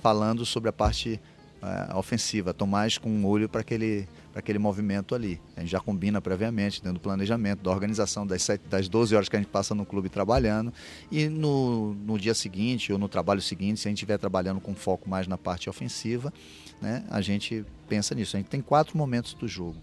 falando sobre a parte é, ofensiva. Estou mais com um olho para aquele, aquele movimento ali. A gente já combina previamente, dentro do planejamento, da organização das, 7, das 12 horas que a gente passa no clube trabalhando. E no, no dia seguinte ou no trabalho seguinte, se a gente estiver trabalhando com foco mais na parte ofensiva, né, a gente pensa nisso. A gente tem quatro momentos do jogo.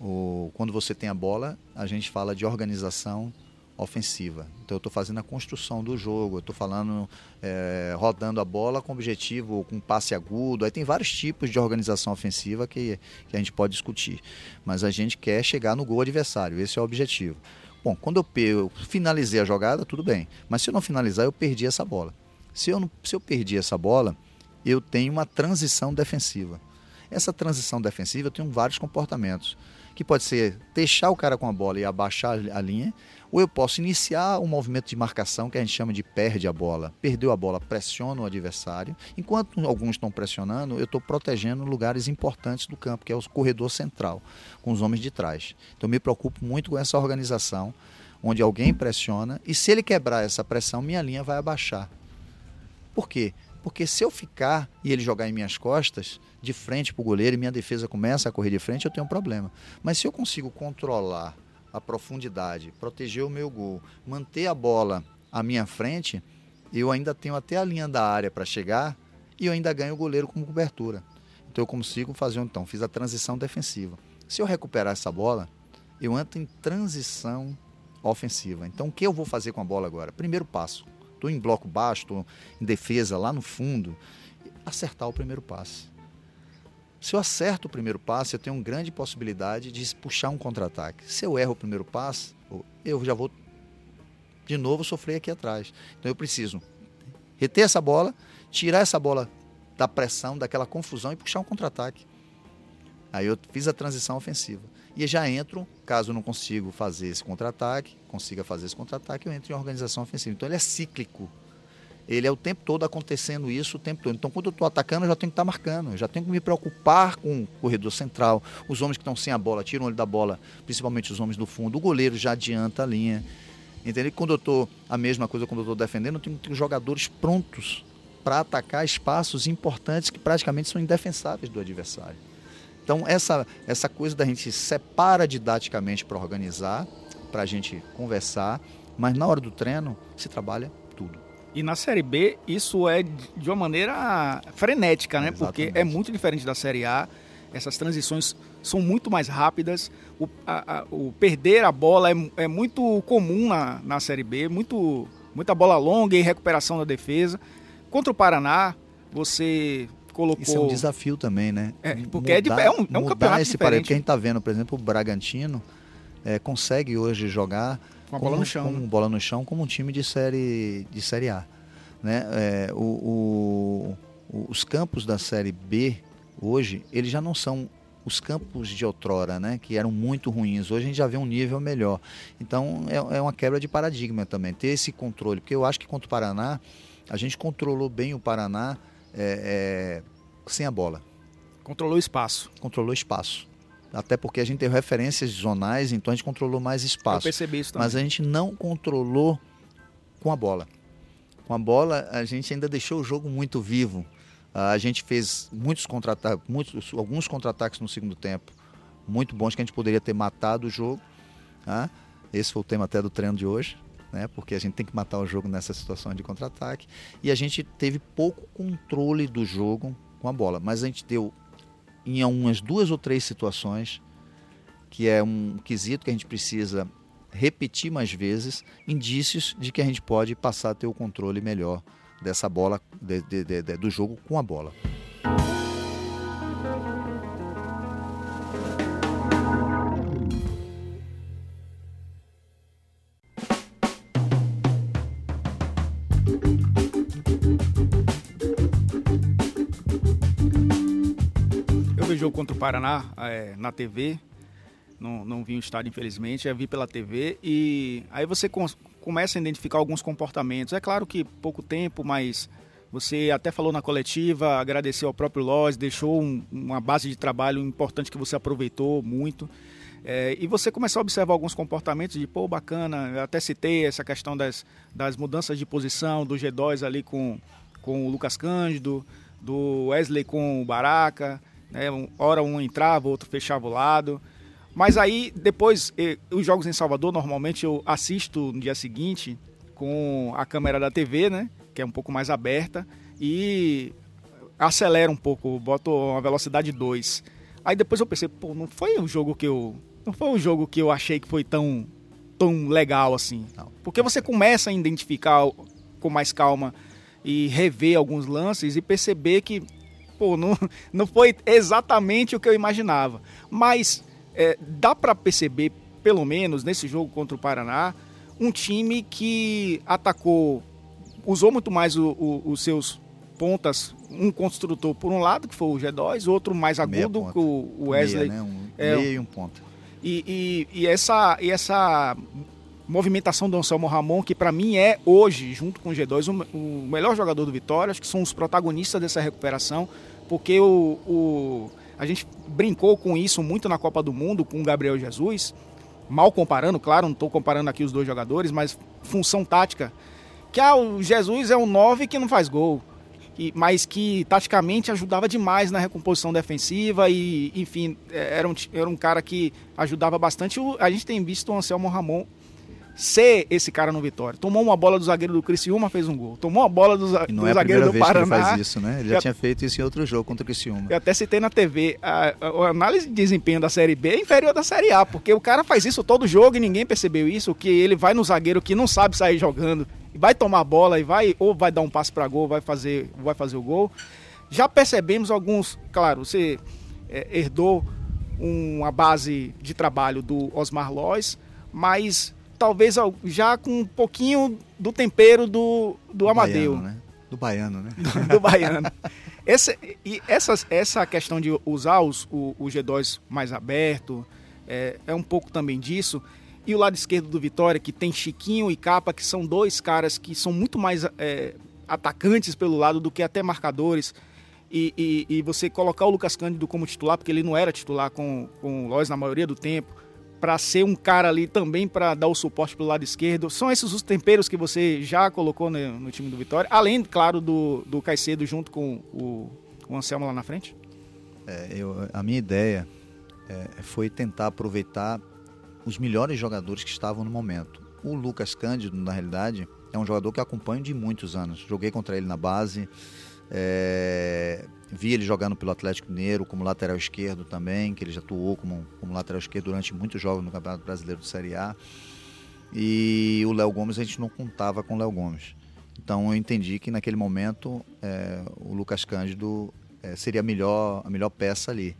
O, quando você tem a bola, a gente fala de organização ofensiva. Então eu estou fazendo a construção do jogo, eu estou falando é, rodando a bola com objetivo, com passe agudo. Aí tem vários tipos de organização ofensiva que, que a gente pode discutir. Mas a gente quer chegar no gol adversário, esse é o objetivo. Bom, quando eu, eu finalizei a jogada, tudo bem. Mas se eu não finalizar, eu perdi essa bola. Se eu, não, se eu perdi essa bola, eu tenho uma transição defensiva. Essa transição defensiva eu tenho vários comportamentos que pode ser deixar o cara com a bola e abaixar a linha, ou eu posso iniciar um movimento de marcação que a gente chama de perde a bola. Perdeu a bola, pressiona o adversário. Enquanto alguns estão pressionando, eu estou protegendo lugares importantes do campo, que é o corredor central, com os homens de trás. Então me preocupo muito com essa organização, onde alguém pressiona, e se ele quebrar essa pressão, minha linha vai abaixar. Por quê? Porque se eu ficar e ele jogar em minhas costas, de frente para o goleiro, e minha defesa começa a correr de frente, eu tenho um problema. Mas se eu consigo controlar a profundidade, proteger o meu gol, manter a bola à minha frente, eu ainda tenho até a linha da área para chegar e eu ainda ganho o goleiro como cobertura. Então eu consigo fazer então, fiz a transição defensiva. Se eu recuperar essa bola, eu entro em transição ofensiva. Então o que eu vou fazer com a bola agora? Primeiro passo, estou em bloco baixo, estou em defesa lá no fundo, acertar o primeiro passe. Se eu acerto o primeiro passe, eu tenho uma grande possibilidade de puxar um contra-ataque. Se eu erro o primeiro passe, eu já vou de novo sofrer aqui atrás. Então eu preciso reter essa bola, tirar essa bola da pressão, daquela confusão e puxar um contra-ataque. Aí eu fiz a transição ofensiva. E já entro, caso não consiga fazer esse contra-ataque, consiga fazer esse contra-ataque, eu entro em organização ofensiva. Então ele é cíclico. Ele é o tempo todo acontecendo isso o tempo todo. Então, quando eu estou atacando, eu já tenho que estar tá marcando, eu já tenho que me preocupar com o corredor central, os homens que estão sem a bola, tiram ele da bola, principalmente os homens do fundo, o goleiro já adianta a linha. Entendeu? Quando eu estou, a mesma coisa quando eu estou defendendo, eu tenho ter jogadores prontos para atacar espaços importantes que praticamente são indefensáveis do adversário. Então, essa, essa coisa da gente separa didaticamente para organizar, para a gente conversar, mas na hora do treino se trabalha tudo. E na Série B, isso é de uma maneira frenética, né? Exatamente. Porque é muito diferente da Série A. Essas transições são muito mais rápidas. O, a, a, o perder a bola é, é, muito comum na, na Série B. Muito, muita bola longa e recuperação da defesa. Contra o Paraná, você colocou. Isso é um desafio também, né? É, porque mudar, é, é, um, é um campeonato esse diferente. que a gente está vendo, por exemplo, o Bragantino é, consegue hoje jogar com a bola no chão. Com né? bola no chão como um time de série, de série A. Né? É, o, o, os campos da série B hoje, eles já não são os campos de outrora, né, que eram muito ruins. Hoje a gente já vê um nível melhor. Então é, é, uma quebra de paradigma também, ter esse controle. Porque eu acho que contra o Paraná, a gente controlou bem o Paraná é, é, sem a bola. Controlou o espaço. Controlou o espaço. Até porque a gente tem referências zonais, então a gente controlou mais espaço. Eu percebi isso também. Mas a gente não controlou com a bola. Com a bola, a gente ainda deixou o jogo muito vivo. A gente fez muitos contra-ataques, muitos, alguns contra-ataques no segundo tempo, muito bons que a gente poderia ter matado o jogo. Tá? Esse foi o tema até do treino de hoje, né? porque a gente tem que matar o jogo nessa situação de contra-ataque. E a gente teve pouco controle do jogo com a bola, mas a gente deu em umas duas ou três situações, que é um quesito que a gente precisa repetir mais vezes, indícios de que a gente pode passar a ter o controle melhor dessa bola, de, de, de, do jogo com a bola. Contra o Paraná é, na TV. Não, não vi o estádio, infelizmente, eu vi pela TV. E aí você começa a identificar alguns comportamentos. É claro que pouco tempo, mas você até falou na coletiva, agradeceu ao próprio Loz, deixou um, uma base de trabalho importante que você aproveitou muito. É, e você começou a observar alguns comportamentos de, pô, bacana, eu até citei essa questão das, das mudanças de posição, do G2 ali com, com o Lucas Cândido, do Wesley com o Baraca, né? hora um entrava, outro fechava o lado. Mas aí, depois, os jogos em Salvador, normalmente eu assisto no dia seguinte com a câmera da TV, né? Que é um pouco mais aberta, e acelera um pouco, boto uma velocidade 2. Aí depois eu pensei, pô, não foi um jogo que eu não foi um jogo que eu achei que foi tão, tão legal assim. Não. Porque você começa a identificar com mais calma e rever alguns lances e perceber que, pô, não, não foi exatamente o que eu imaginava. Mas é, dá para perceber, pelo menos nesse jogo contra o Paraná, um time que atacou, usou muito mais o, o, os seus pontas, um construtor por um lado, que foi o G2, outro mais agudo, que o Wesley. Meia, né? um, é, meia e um ponta. E, e, e, essa, e essa movimentação do Anselmo Ramon, que para mim é hoje, junto com o G2, o, o, melhor jogador do Vitória, acho que são os protagonistas dessa recuperação, porque o, o, a gente brincou com isso muito na Copa do Mundo com o Gabriel Jesus, mal comparando, claro, não estou comparando aqui os dois jogadores, mas função tática, que ah, o Jesus é um 9 que não faz gol mas que taticamente ajudava demais na recomposição defensiva e, enfim, é, era um, era um cara que ajudava bastante. A gente tem visto o Anselmo Ramon ser esse cara no Vitória. Tomou uma bola do zagueiro do Criciúma, fez um gol. Tomou uma bola do, e não é zagueiro do Paraná. Que ele faz isso, né? Ele já, tinha feito isso em outro jogo contra o Criciúma. Eu até citei na TV, a, a, análise de desempenho da Série B é inferior da Série A, porque o cara faz isso todo jogo e ninguém percebeu isso, que ele vai no zagueiro que não sabe sair jogando vai tomar a bola e vai ou vai dar um passe para gol, vai fazer, vai fazer o gol. Já percebemos alguns, claro, você é, herdou uma base de trabalho do Osmar Lois, mas talvez já com um pouquinho do tempero do, do Amadeu. Baiano, né? Do baiano, né? Do, do baiano. Esse, e essa, essa questão de usar os, o, o G2 mais aberto é, é um pouco também disso. E o lado esquerdo do Vitória, que tem Chiquinho e Capa, que são dois caras que são muito mais é, atacantes pelo lado do que até marcadores. E, e, e, você colocar o Lucas Cândido como titular, porque ele não era titular com, com o Lois na maioria do tempo, para ser um cara ali também para dar o suporte pelo lado esquerdo. São esses os temperos que você já colocou no, no time do Vitória, além, claro, do, do Caicedo junto com o, o Anselmo lá na frente? É, eu, a minha ideia é, foi tentar aproveitar os melhores jogadores que estavam no momento. O Lucas Cândido, na realidade, é um jogador que acompanho de muitos anos. Joguei contra ele na base, é, vi ele jogando pelo Atlético Mineiro como lateral esquerdo também, que ele já atuou como, como lateral esquerdo durante muitos jogos no Campeonato Brasileiro de Série A. E o Léo Gomes, a gente não contava com o Léo Gomes. Então eu entendi que naquele momento é, o Lucas Cândido é, seria a melhor, a melhor peça ali.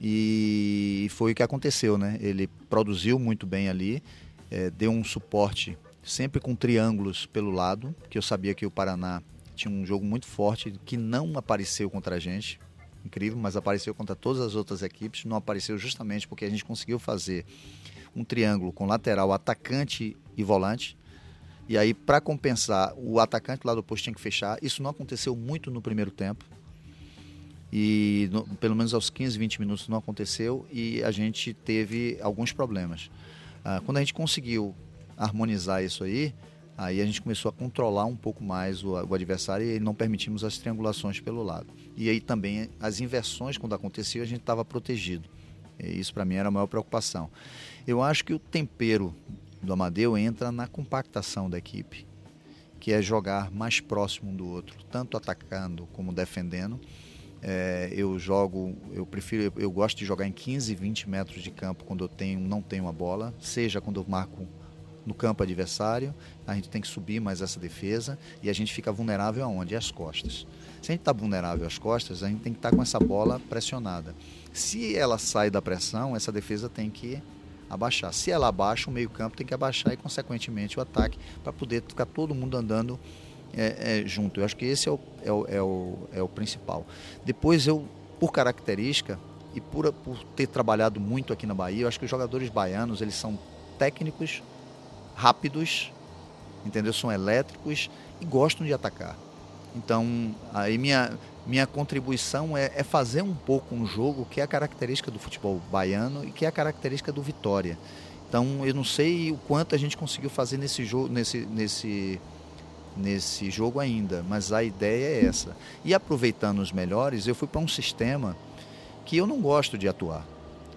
E foi o que aconteceu, né? Ele produziu muito bem ali, é, deu um suporte sempre com triângulos pelo lado, que eu sabia que o Paraná tinha um jogo muito forte que não apareceu contra a gente. Incrível, mas apareceu contra todas as outras equipes. Não apareceu justamente porque a gente conseguiu fazer um triângulo com lateral, atacante e volante. E aí, para compensar, o atacante lá do posto tinha que fechar. Isso não aconteceu muito no primeiro tempo e no, pelo menos aos 15, 20 minutos não aconteceu e a gente teve alguns problemas. Ah, quando a gente conseguiu harmonizar isso aí, aí a gente começou a controlar um pouco mais o, o adversário e não permitimos as triangulações pelo lado. E aí também as inversões, quando aconteciam, a gente estava protegido. E isso para mim era a maior preocupação. Eu acho que o tempero do Amadeu entra na compactação da equipe, que é jogar mais próximo um do outro, tanto atacando como defendendo é, eu jogo, eu prefiro, eu gosto de jogar em 15, 20 metros de campo quando eu tenho, não tenho a bola, seja quando eu marco no campo adversário, a gente tem que subir mais essa defesa e a gente fica vulnerável aonde? Às costas. Se a gente está vulnerável às costas, a gente tem que estar tá com essa bola pressionada. Se ela sai da pressão, essa defesa tem que abaixar. Se ela abaixa, o meio-campo tem que abaixar e, consequentemente, o ataque para poder ficar todo mundo andando é, é, junto. Eu acho que esse é o, é o, é, o, é o principal. Depois eu, por característica, e por, por ter trabalhado muito aqui na Bahia, eu acho que os jogadores baianos eles são técnicos, rápidos, entendeu? São elétricos e gostam de atacar. Então, aí minha, minha contribuição é, é, fazer um pouco um jogo que é a característica do futebol baiano e que é a característica do Vitória. Então, eu não sei o quanto a gente conseguiu fazer nesse jogo, nesse, nesse, nesse jogo ainda, mas a ideia é essa. E aproveitando os melhores, eu fui para um sistema que eu não gosto de atuar,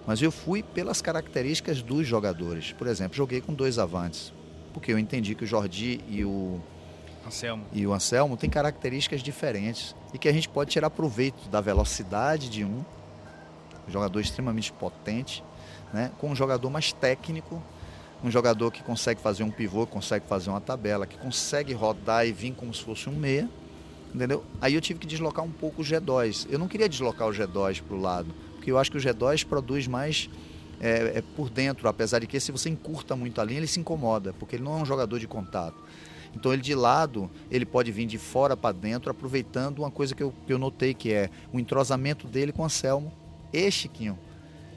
mas eu fui pelas características dos jogadores. Por exemplo, joguei com dois avantes, porque eu entendi que o Jordi e o Anselmo. e o Anselmo têm características diferentes e que a gente pode tirar proveito da velocidade de um, um jogador extremamente potente, né, com um jogador mais técnico, um jogador que consegue fazer um pivô, consegue fazer uma tabela, que consegue rodar e vir como se fosse um meia, entendeu? Aí eu tive que deslocar um pouco o G2. Eu não queria deslocar o G2 para o lado, porque eu acho que o G2 produz mais é, é, por dentro, apesar de que se você encurta muito a linha, ele se incomoda, porque ele não é um jogador de contato. Então ele de lado, ele pode vir de fora para dentro, aproveitando uma coisa que eu, que eu notei que é o entrosamento dele com o Anselmo e Chiquinho.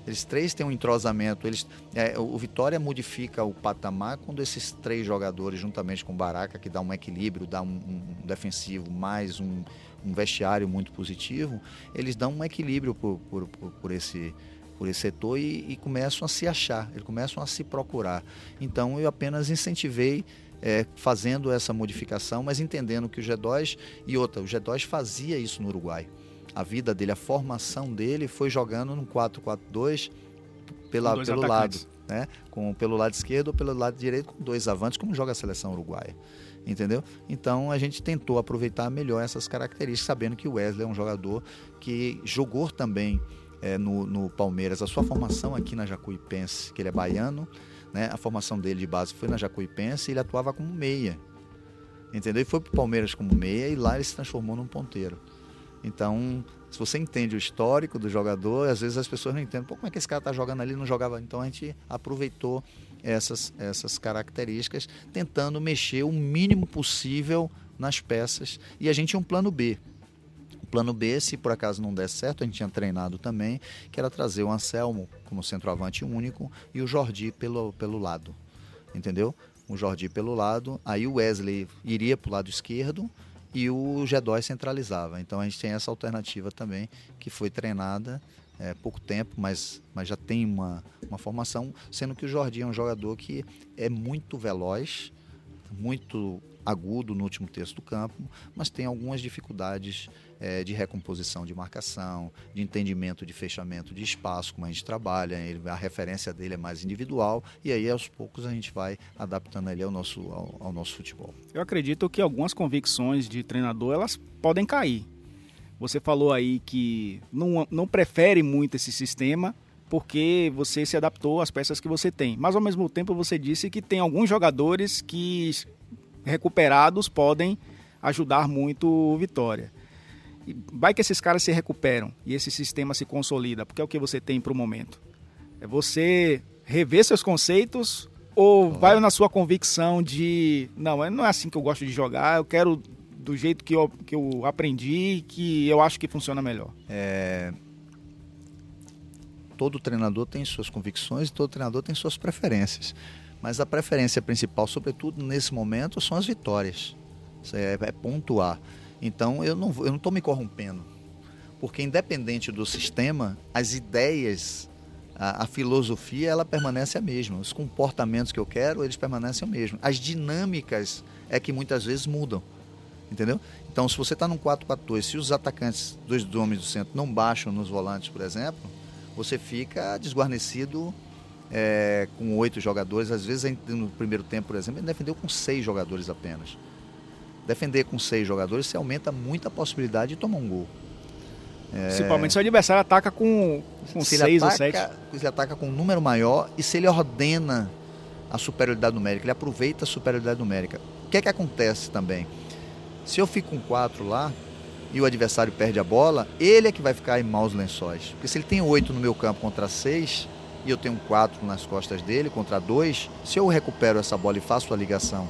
Eles três têm um entrosamento. Eles, é, o Vitória modifica o patamar quando esses três jogadores, juntamente com o Baraca, que dá um equilíbrio, dá um, um defensivo mais um, um, vestiário muito positivo, eles dão um equilíbrio por, por, por, por esse, por esse setor e, e, começam a se achar, eles começam a se procurar. Então eu apenas incentivei é, fazendo essa modificação, mas entendendo que o G2 e outra, o G2 fazia isso no Uruguai. A vida dele, a formação dele foi jogando no 4-4-2 pela, pelo atacantes. lado, né? Com, pelo lado esquerdo ou pelo lado direito, com dois avantes, como joga a seleção uruguaia. Entendeu? Então a gente tentou aproveitar melhor essas características, sabendo que o Wesley é um jogador que jogou também é, no, no Palmeiras. A sua formação aqui na Jacuipense, que ele é baiano, né? A formação dele de base foi na Jacuipense e ele atuava como meia. Entendeu? E foi para o Palmeiras como meia e lá ele se transformou num ponteiro. Então, se você entende o histórico do jogador, às vezes as pessoas não entendem, Pô, como é que esse cara está jogando ali não jogava. Então a gente aproveitou essas, essas características, tentando mexer o mínimo possível nas peças. E a gente tinha um plano B. O plano B, se por acaso não der certo, a gente tinha treinado também, que era trazer o Anselmo como centroavante único e o Jordi pelo, pelo lado. Entendeu? O Jordi pelo lado, aí o Wesley iria para o lado esquerdo e o G2 centralizava. Então a gente tem essa alternativa também, que foi treinada é, pouco tempo, mas, mas já tem uma, uma formação, sendo que o Jordi é um jogador que é muito veloz, muito agudo no último terço do campo, mas tem algumas dificuldades é, de recomposição de marcação, de entendimento de fechamento de espaço, como a gente trabalha, ele, a referência dele é mais individual, e aí aos poucos a gente vai adaptando ele ao nosso, ao, ao nosso futebol. Eu acredito que algumas convicções de treinador elas podem cair. Você falou aí que não, não prefere muito esse sistema, porque você se adaptou às peças que você tem. Mas ao mesmo tempo você disse que tem alguns jogadores que recuperados podem ajudar muito o Vitória. Vai que esses caras se recuperam e esse sistema se consolida, porque é o que você tem para o momento. É você rever seus conceitos ou vai na sua convicção de não, não é assim que eu gosto de jogar, eu quero do jeito que eu, que eu aprendi, que eu acho que funciona melhor. É... Todo treinador tem suas convicções e todo treinador tem suas preferências. Mas a preferência principal, sobretudo nesse momento, são as vitórias. É, é pontuar. Então eu não estou me corrompendo, porque independente do sistema, as ideias, a, a, filosofia, ela permanece a mesma. Os comportamentos que eu quero, eles permanecem o mesmo. As dinâmicas é que muitas vezes mudam, entendeu? Então se você está num 4-4-2, se os atacantes, dois homens do centro, não baixam nos volantes, por exemplo, você fica desguarnecido é, com oito jogadores. Às vezes, no primeiro tempo, por exemplo, ele defendeu com seis jogadores apenas. Defender com seis jogadores, você aumenta muito a possibilidade de tomar um gol. É... Principalmente se o adversário ataca com, com se seis ataca, ou sete. Se ele ataca com um número maior e se ele ordena a superioridade numérica, ele aproveita a superioridade numérica. O que é que acontece também? Se eu fico com quatro lá e o adversário perde a bola, ele é que vai ficar em maus lençóis. Porque se ele tem oito no meu campo contra seis, e eu tenho quatro nas costas dele contra dois, se eu recupero essa bola e faço a ligação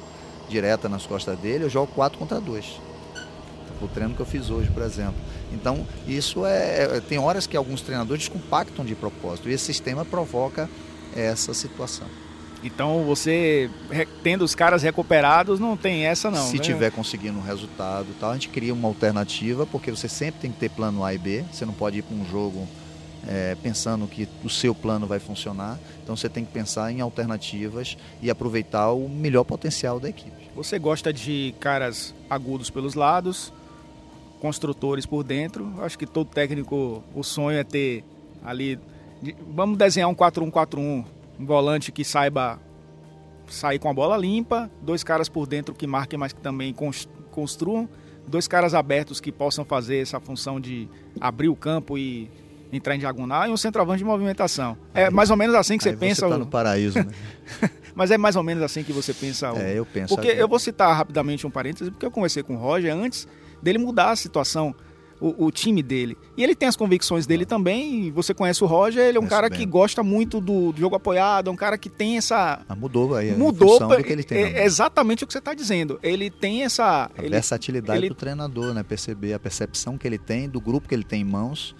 direta nas costas dele, eu jogo quatro contra dois. o treino que eu fiz hoje, por exemplo. Então, isso é. Tem horas que alguns treinadores compactam de propósito e esse sistema provoca essa situação. Então você tendo os caras recuperados não tem essa não. Se né? tiver conseguindo um resultado, tal, a gente cria uma alternativa porque você sempre tem que ter plano A e B. Você não pode ir para um jogo é, pensando que o seu plano vai funcionar. Então você tem que pensar em alternativas e aproveitar o melhor potencial da equipe. Você gosta de caras agudos pelos lados, construtores por dentro. Acho que todo técnico, o sonho é ter ali. Vamos desenhar um 4-1-4-1, um volante que saiba sair com a bola limpa, dois caras por dentro que marquem, mas que também construam, dois caras abertos que possam fazer essa função de abrir o campo e entrar em diagonal e um centroavante de movimentação. É mais ou menos assim que você pensa. Você tá no paraíso, né? Mas é mais ou menos assim que você pensa. É, eu penso. Porque eu vou citar rapidamente um parêntese, porque eu conversei com o Roger antes dele mudar a situação, o, o time dele. E ele tem as convicções dele também. você conhece o Roger, ele é um cara bem. que gosta muito do, do, jogo apoiado, é um cara que tem essa. Ah, mudou aí. Mudou do que ele tem. É, exatamente o que você está dizendo. Ele tem essa. A ele, versatilidade ele... do treinador, né? Perceber a percepção que ele tem, do grupo que ele tem em mãos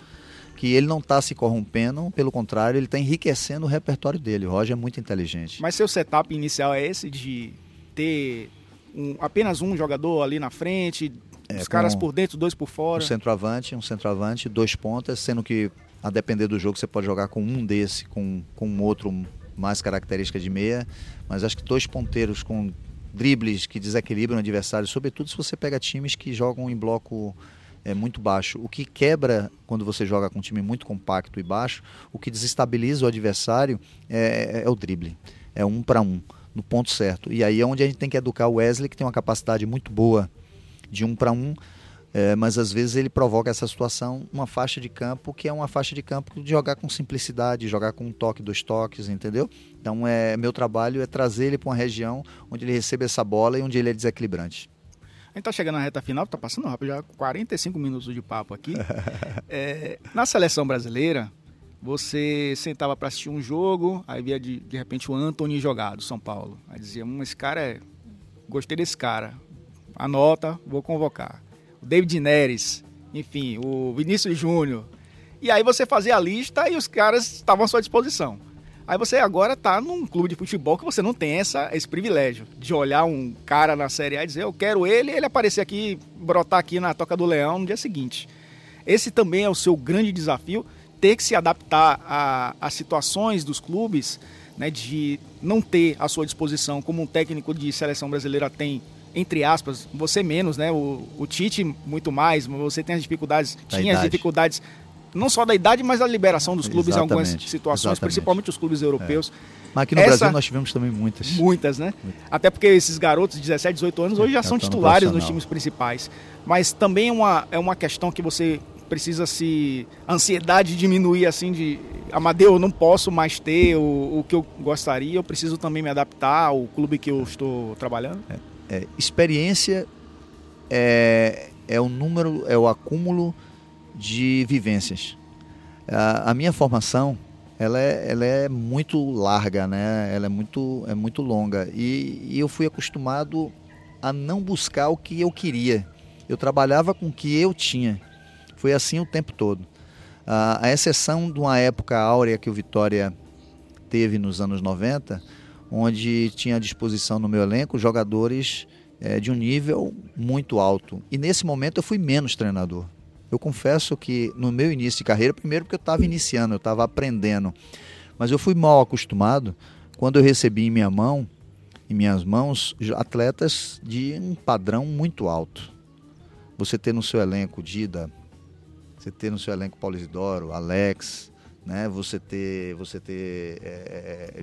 que ele não está se corrompendo, pelo contrário, ele está enriquecendo o repertório dele. O Roger é muito inteligente. Mas seu setup inicial é esse de ter um, apenas um jogador ali na frente, é, os caras por dentro, dois por fora? Um centroavante, um centroavante, dois pontas, sendo que a depender do jogo você pode jogar com um desse, com, com um outro mais característica de meia, mas acho que dois ponteiros com dribles que desequilibram o adversário, sobretudo se você pega times que jogam em bloco é muito baixo. O que quebra quando você joga com um time muito compacto e baixo, o que desestabiliza o adversário é, é o drible. É um para um, no ponto certo. E aí é onde a gente tem que educar o Wesley, que tem uma capacidade muito boa de um para um, é, mas às vezes ele provoca essa situação, uma faixa de campo que é uma faixa de campo de jogar com simplicidade, jogar com um toque, dois toques, entendeu? Então é meu trabalho é trazer ele para uma região onde ele recebe essa bola e onde ele é desequilibrante. A gente tá chegando na reta final, tá passando rápido, já 45 minutos de papo aqui. é, na seleção brasileira, você sentava para assistir um jogo, aí via de, de repente o Anthony jogado, São Paulo. Aí dizia, hum, esse cara é. Gostei desse cara. Anota, vou convocar. O David Neres, enfim, o Vinícius Júnior. E aí você fazia a lista e os caras estavam à sua disposição. Aí você agora tá num clube de futebol que você não tem essa, esse privilégio de olhar um cara na Série A e dizer eu quero ele ele aparecer aqui, brotar aqui na Toca do Leão no dia seguinte. Esse também é o seu grande desafio, ter que se adaptar a situações dos clubes, né, de não ter à sua disposição, como um técnico de seleção brasileira tem, entre aspas, você menos, né? O, o Tite muito mais, você tem as dificuldades, da tinha idade. as dificuldades não só da idade, mas da liberação dos clubes exatamente, em algumas situações, exatamente. principalmente os clubes europeus. É. Mas aqui no Essa, Brasil nós tivemos também muitas. Muitas, né? Muitas. Até porque esses garotos de 17, 18 anos hoje já, já são titulares no nos times principais. Mas também é uma, é uma questão que você precisa se. A ansiedade diminuir assim de. Amadeu, eu não posso mais ter o, o que eu gostaria, eu preciso também me adaptar ao clube que eu estou trabalhando. É, é, experiência é, é o número, é o acúmulo de vivências. A, a minha formação ela é, ela é muito larga, né? Ela é muito, é muito longa e, e eu fui acostumado a não buscar o que eu queria. Eu trabalhava com o que eu tinha. Foi assim o tempo todo. A, a exceção de uma época áurea que o Vitória teve nos anos 90, onde tinha à disposição no meu elenco jogadores é, de um nível muito alto. E nesse momento eu fui menos treinador. Eu confesso que no meu início de carreira, primeiro porque eu estava iniciando, eu estava aprendendo, mas eu fui mal acostumado quando eu recebi em minha mão, em minhas mãos, atletas de um padrão muito alto. Você ter no seu elenco Dida, você ter no seu elenco Paulo Isidoro, Alex, né? Você ter, você ter é,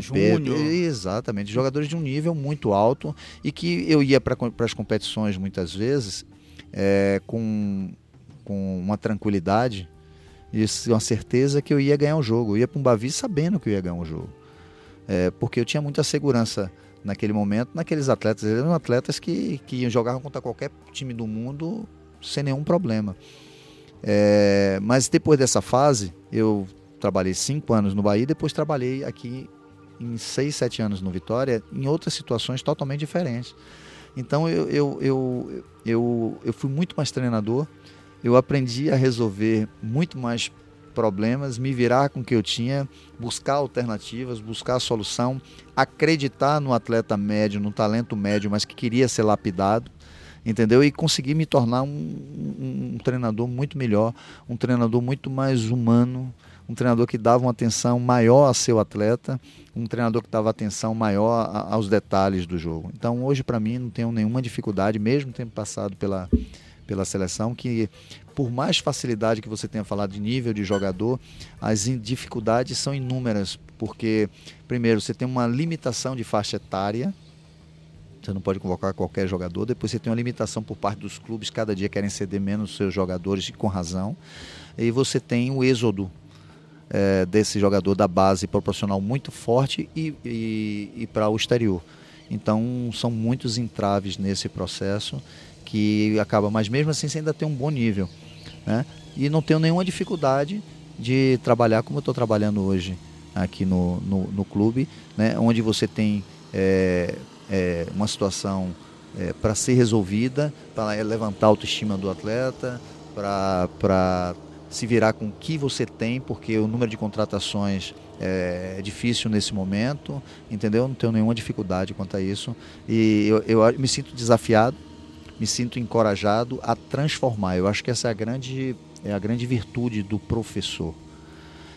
Vampeta, Júnior, exatamente, jogadores de um nível muito alto e que eu ia para as competições muitas vezes é, com com uma tranquilidade e uma certeza que eu ia ganhar o jogo. Eu ia para um Bavi sabendo que eu ia ganhar o jogo. É, porque eu tinha muita segurança naquele momento naqueles atletas. Eles eram atletas que, que jogavam contra qualquer time do mundo sem nenhum problema. É, mas depois dessa fase, eu trabalhei cinco anos no Bahia, depois trabalhei aqui em seis, sete anos no Vitória, em outras situações totalmente diferentes. Então eu, eu, eu, eu, eu fui muito mais treinador, eu aprendi a resolver muito mais problemas, me virar com o que eu tinha, buscar alternativas, buscar a solução, acreditar no atleta médio, no talento médio, mas que queria ser lapidado, entendeu? E conseguir me tornar um, um, um treinador muito melhor, um treinador muito mais humano, um treinador que dava uma atenção maior a seu atleta, um treinador que dava atenção maior a, aos detalhes do jogo. Então hoje para mim não tenho nenhuma dificuldade, mesmo tendo passado pela pela seleção, que por mais facilidade que você tenha falado de nível de jogador, as dificuldades são inúmeras, porque primeiro você tem uma limitação de faixa etária, você não pode convocar qualquer jogador. Depois você tem uma limitação por parte dos clubes, cada dia querem ceder menos seus jogadores e com razão. E você tem o êxodo é, desse jogador da base proporcional muito forte e, e, e para o exterior. Então são muitos entraves nesse processo que acaba, mas mesmo assim você ainda tem um bom nível. Né? E não tenho nenhuma dificuldade de trabalhar como eu estou trabalhando hoje aqui no, no, no clube, né? onde você tem é, é, uma situação é, para ser resolvida, para levantar a autoestima do atleta, para se virar com o que você tem, porque o número de contratações é, é difícil nesse momento, entendeu? Não tenho nenhuma dificuldade quanto a isso. E eu, eu me sinto desafiado, me sinto encorajado a transformar. Eu acho que essa é a grande, é a grande virtude do professor.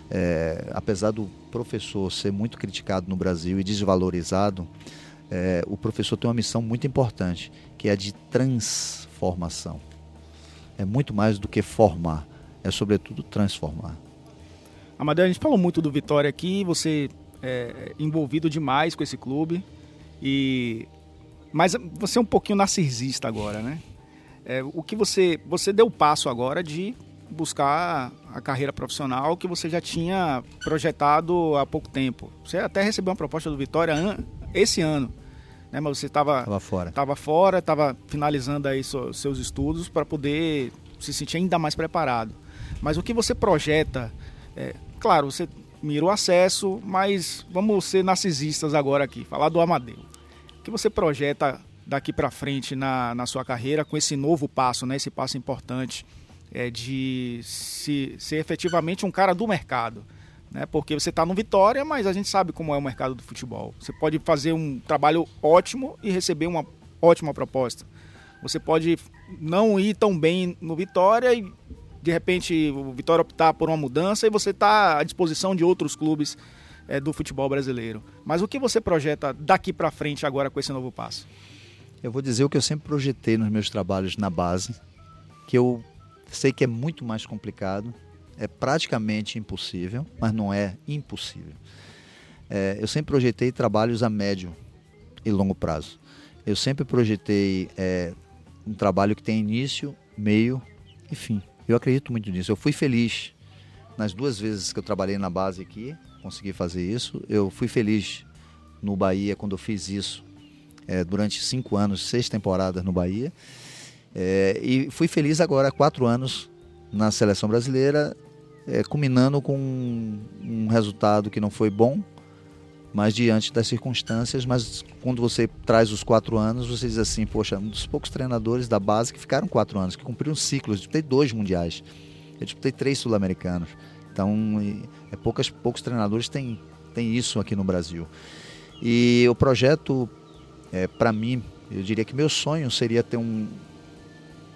É, apesar do professor ser muito criticado no Brasil e desvalorizado, é, o professor tem uma missão muito importante, que é a de transformação. É muito mais do que formar, é sobretudo transformar. Amadeu, a gente falou muito do Vitória aqui, você é envolvido demais com esse clube e mas você é um pouquinho narcisista agora, né? É, o que você você deu o passo agora de buscar a carreira profissional que você já tinha projetado há pouco tempo. Você até recebeu uma proposta do Vitória esse ano, né? Mas você estava fora, estava fora, estava finalizando aí seus estudos para poder se sentir ainda mais preparado. Mas o que você projeta? É, claro, você mira o acesso, mas vamos ser narcisistas agora aqui, falar do Amadeu que você projeta daqui para frente na, na sua carreira com esse novo passo, né? esse passo importante é, de se, ser efetivamente um cara do mercado? Né? Porque você está no Vitória, mas a gente sabe como é o mercado do futebol. Você pode fazer um trabalho ótimo e receber uma ótima proposta. Você pode não ir tão bem no Vitória e de repente o Vitória optar por uma mudança e você está à disposição de outros clubes é, do futebol brasileiro. Mas o que você projeta daqui para frente agora com esse novo passo? Eu vou dizer o que eu sempre projetei nos meus trabalhos na base, que eu sei que é muito mais complicado, é praticamente impossível, mas não é impossível. É, eu sempre projetei trabalhos a médio e longo prazo. Eu sempre projetei é, um trabalho que tem início, meio e fim. Eu acredito muito nisso. Eu fui feliz nas duas vezes que eu trabalhei na base aqui, consegui fazer isso. Eu fui feliz no Bahia quando eu fiz isso é, durante cinco anos, seis temporadas no Bahia. É, e fui feliz agora, quatro anos na seleção brasileira, é, culminando com um, um resultado que não foi bom, mas diante das circunstâncias. Mas quando você traz os quatro anos, você diz assim: Poxa, um dos poucos treinadores da base que ficaram quatro anos, que cumpriram ciclos. Eu disputei dois mundiais, eu disputei três sul-americanos. Então, é, poucas, poucos treinadores têm, têm isso aqui no Brasil. E o projeto, é, para mim, eu diria que meu sonho seria ter um,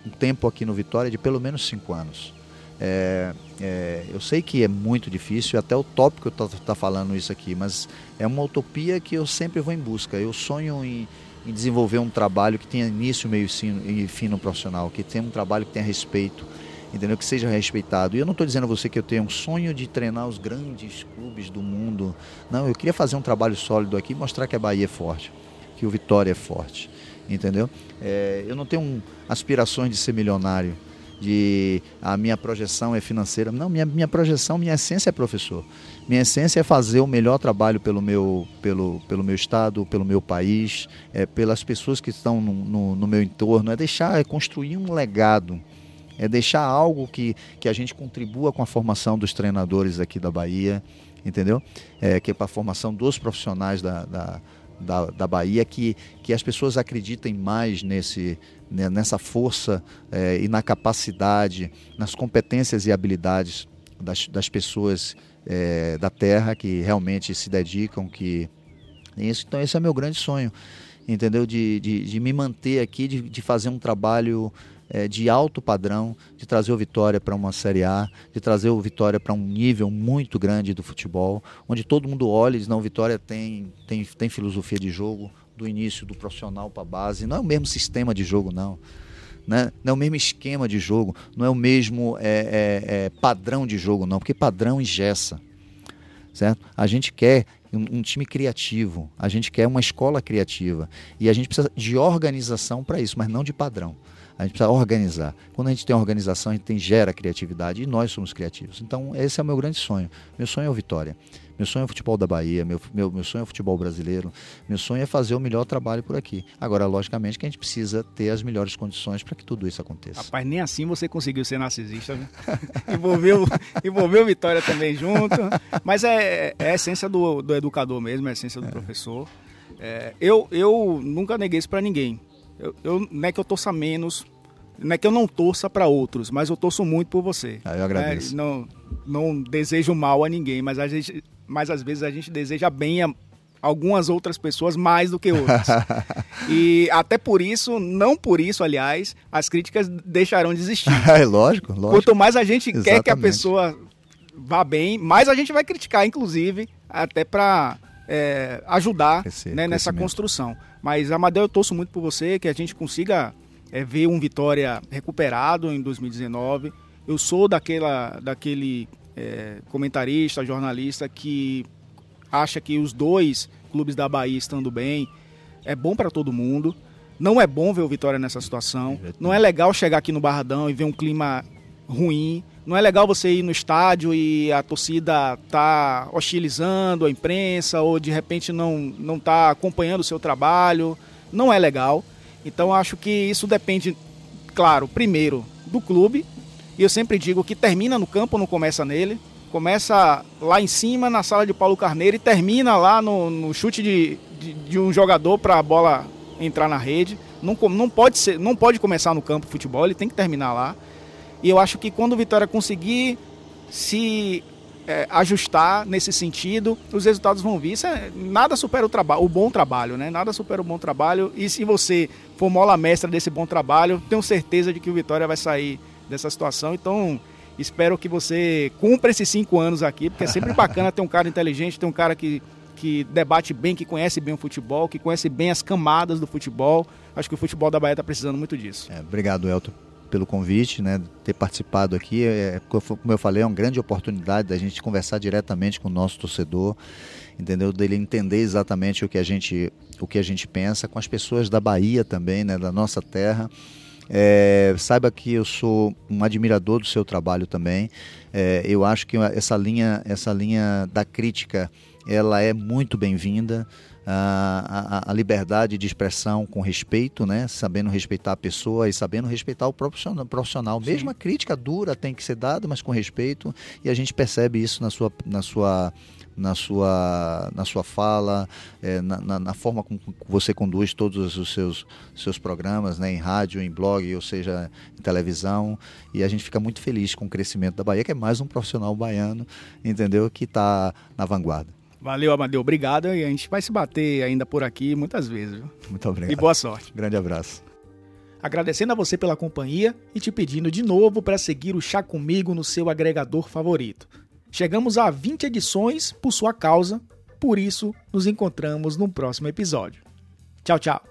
um tempo aqui no Vitória de pelo menos cinco anos. É, é, eu sei que é muito difícil, até o tópico está tá falando isso aqui, mas é uma utopia que eu sempre vou em busca. Eu sonho em, em desenvolver um trabalho que tenha início, meio e fim no profissional, que tenha um trabalho que tenha respeito, entendeu? Que seja respeitado. E eu não estou dizendo a você que eu tenho um sonho de treinar os grandes clubes do mundo. Não, eu queria fazer um trabalho sólido aqui e mostrar que a Bahia é forte, que o Vitória é forte, entendeu? É, eu não tenho aspirações de ser milionário, de a minha projeção é financeira. Não, minha, minha projeção, minha essência é professor. Minha essência é fazer o melhor trabalho pelo meu, pelo, pelo meu estado, pelo meu país, é, pelas pessoas que estão no, no, no meu entorno, é deixar, é construir um legado é deixar algo que, que a gente contribua com a formação dos treinadores aqui da Bahia, entendeu? É, que é para a formação dos profissionais da, da, da, da Bahia, que, que as pessoas acreditem mais nesse, né, nessa força é, e na capacidade, nas competências e habilidades das, das pessoas é, da terra que realmente se dedicam, que isso, então esse é meu grande sonho, entendeu? De, de, de me manter aqui, de, de fazer um trabalho é, de alto padrão, de trazer o Vitória para uma Série A, de trazer o Vitória para um nível muito grande do futebol, onde todo mundo olha e diz, não, o Vitória tem, tem, tem filosofia de jogo, do início do profissional para a base, não é o mesmo sistema de jogo, não. Né? Não é o mesmo esquema de jogo, não é o mesmo é, é, é, padrão de jogo, não, porque padrão engessa. Certo? A gente quer um, um, time criativo, a gente quer uma escola criativa e a gente precisa de organização para isso, mas não de padrão. A gente precisa organizar. Quando a gente tem organização, a gente tem, gera criatividade e nós somos criativos. Então, esse é o meu grande sonho. Meu sonho é o Vitória. Meu sonho é o futebol da Bahia, meu, meu, meu sonho é o futebol brasileiro, meu sonho é fazer o melhor trabalho por aqui. Agora, logicamente, que a gente precisa ter as melhores condições para que tudo isso aconteça. Rapaz, nem assim você conseguiu ser narcisista, né? envolveu, envolveu Vitória também junto. Mas é, é a essência do, do educador mesmo, é a essência do é. professor. É, eu, eu nunca neguei isso para ninguém. Eu, eu, não é que eu torça menos, não é que eu não torça para outros, mas eu torço muito por você. Ah, eu agradeço. É, não, não desejo mal a ninguém, mas, a gente, mas às vezes a gente deseja bem a algumas outras pessoas mais do que outras. e até por isso, não por isso, aliás, as críticas deixarão de existir. é lógico, lógico. Quanto mais a gente Exatamente. quer que a pessoa vá bem, mais a gente vai criticar, inclusive, até para é, ajudar né, nessa construção. Mas, Amadeu, eu torço muito por você, que a gente consiga é, ver um Vitória recuperado em 2019. Eu sou daquela, daquele é, comentarista, jornalista que acha que os dois clubes da Bahia estando bem é bom para todo mundo. Não é bom ver o Vitória nessa situação. Não é legal chegar aqui no Barradão e ver um clima ruim. Não é legal você ir no estádio e a torcida tá hostilizando a imprensa ou de repente não não tá acompanhando o seu trabalho. Não é legal. Então acho que isso depende, claro, primeiro do clube. E eu sempre digo que termina no campo, não começa nele. Começa lá em cima na sala de Paulo Carneiro e termina lá no, no chute de, de, de um jogador para a bola entrar na rede. Não, não, pode ser, não pode começar no campo futebol, ele tem que terminar lá. E eu acho que quando o Vitória conseguir se é, ajustar nesse sentido, os resultados vão vir. É, nada supera o trabalho, o bom trabalho, né? Nada supera o bom trabalho. E se você for mola mestra desse bom trabalho, tenho certeza de que o Vitória vai sair dessa situação. Então, espero que você cumpra esses cinco anos aqui, porque é sempre bacana ter um cara inteligente, ter um cara que, que debate bem, que conhece bem o futebol, que conhece bem as camadas do futebol. Acho que o futebol da Bahia está precisando muito disso. É, obrigado, Elton pelo convite, né, ter participado aqui. É, como eu falei, é uma grande oportunidade da gente conversar diretamente com o nosso torcedor, entendeu? Dele entender exatamente o que a gente, o que a gente pensa, com as pessoas da Bahia também, né, da nossa terra. É, saiba que eu sou um admirador do seu trabalho também. É, eu acho que essa linha, essa linha da crítica, ela é muito bem-vinda a, a, liberdade de expressão com respeito, né? sabendo respeitar a pessoa e sabendo respeitar o profissional. profissional. Mesmo a crítica dura tem que ser dada, mas com respeito, e a gente percebe isso na sua, na sua, na sua, na sua fala, é, na, na, na, forma como você conduz todos os seus, seus programas, né? em rádio, em blog, ou seja, em televisão, e a gente fica muito feliz com o crescimento da Bahia, que é mais um profissional baiano, entendeu? Que está na vanguarda. Valeu, Amadeu. Obrigado. E a gente vai se bater ainda por aqui muitas vezes. Viu? Muito obrigado. E boa sorte. Grande abraço. Agradecendo a você pela companhia e te pedindo de novo para seguir o Chá Comigo no seu agregador favorito. Chegamos a 20 edições por sua causa, por isso nos encontramos no próximo episódio. Tchau, tchau.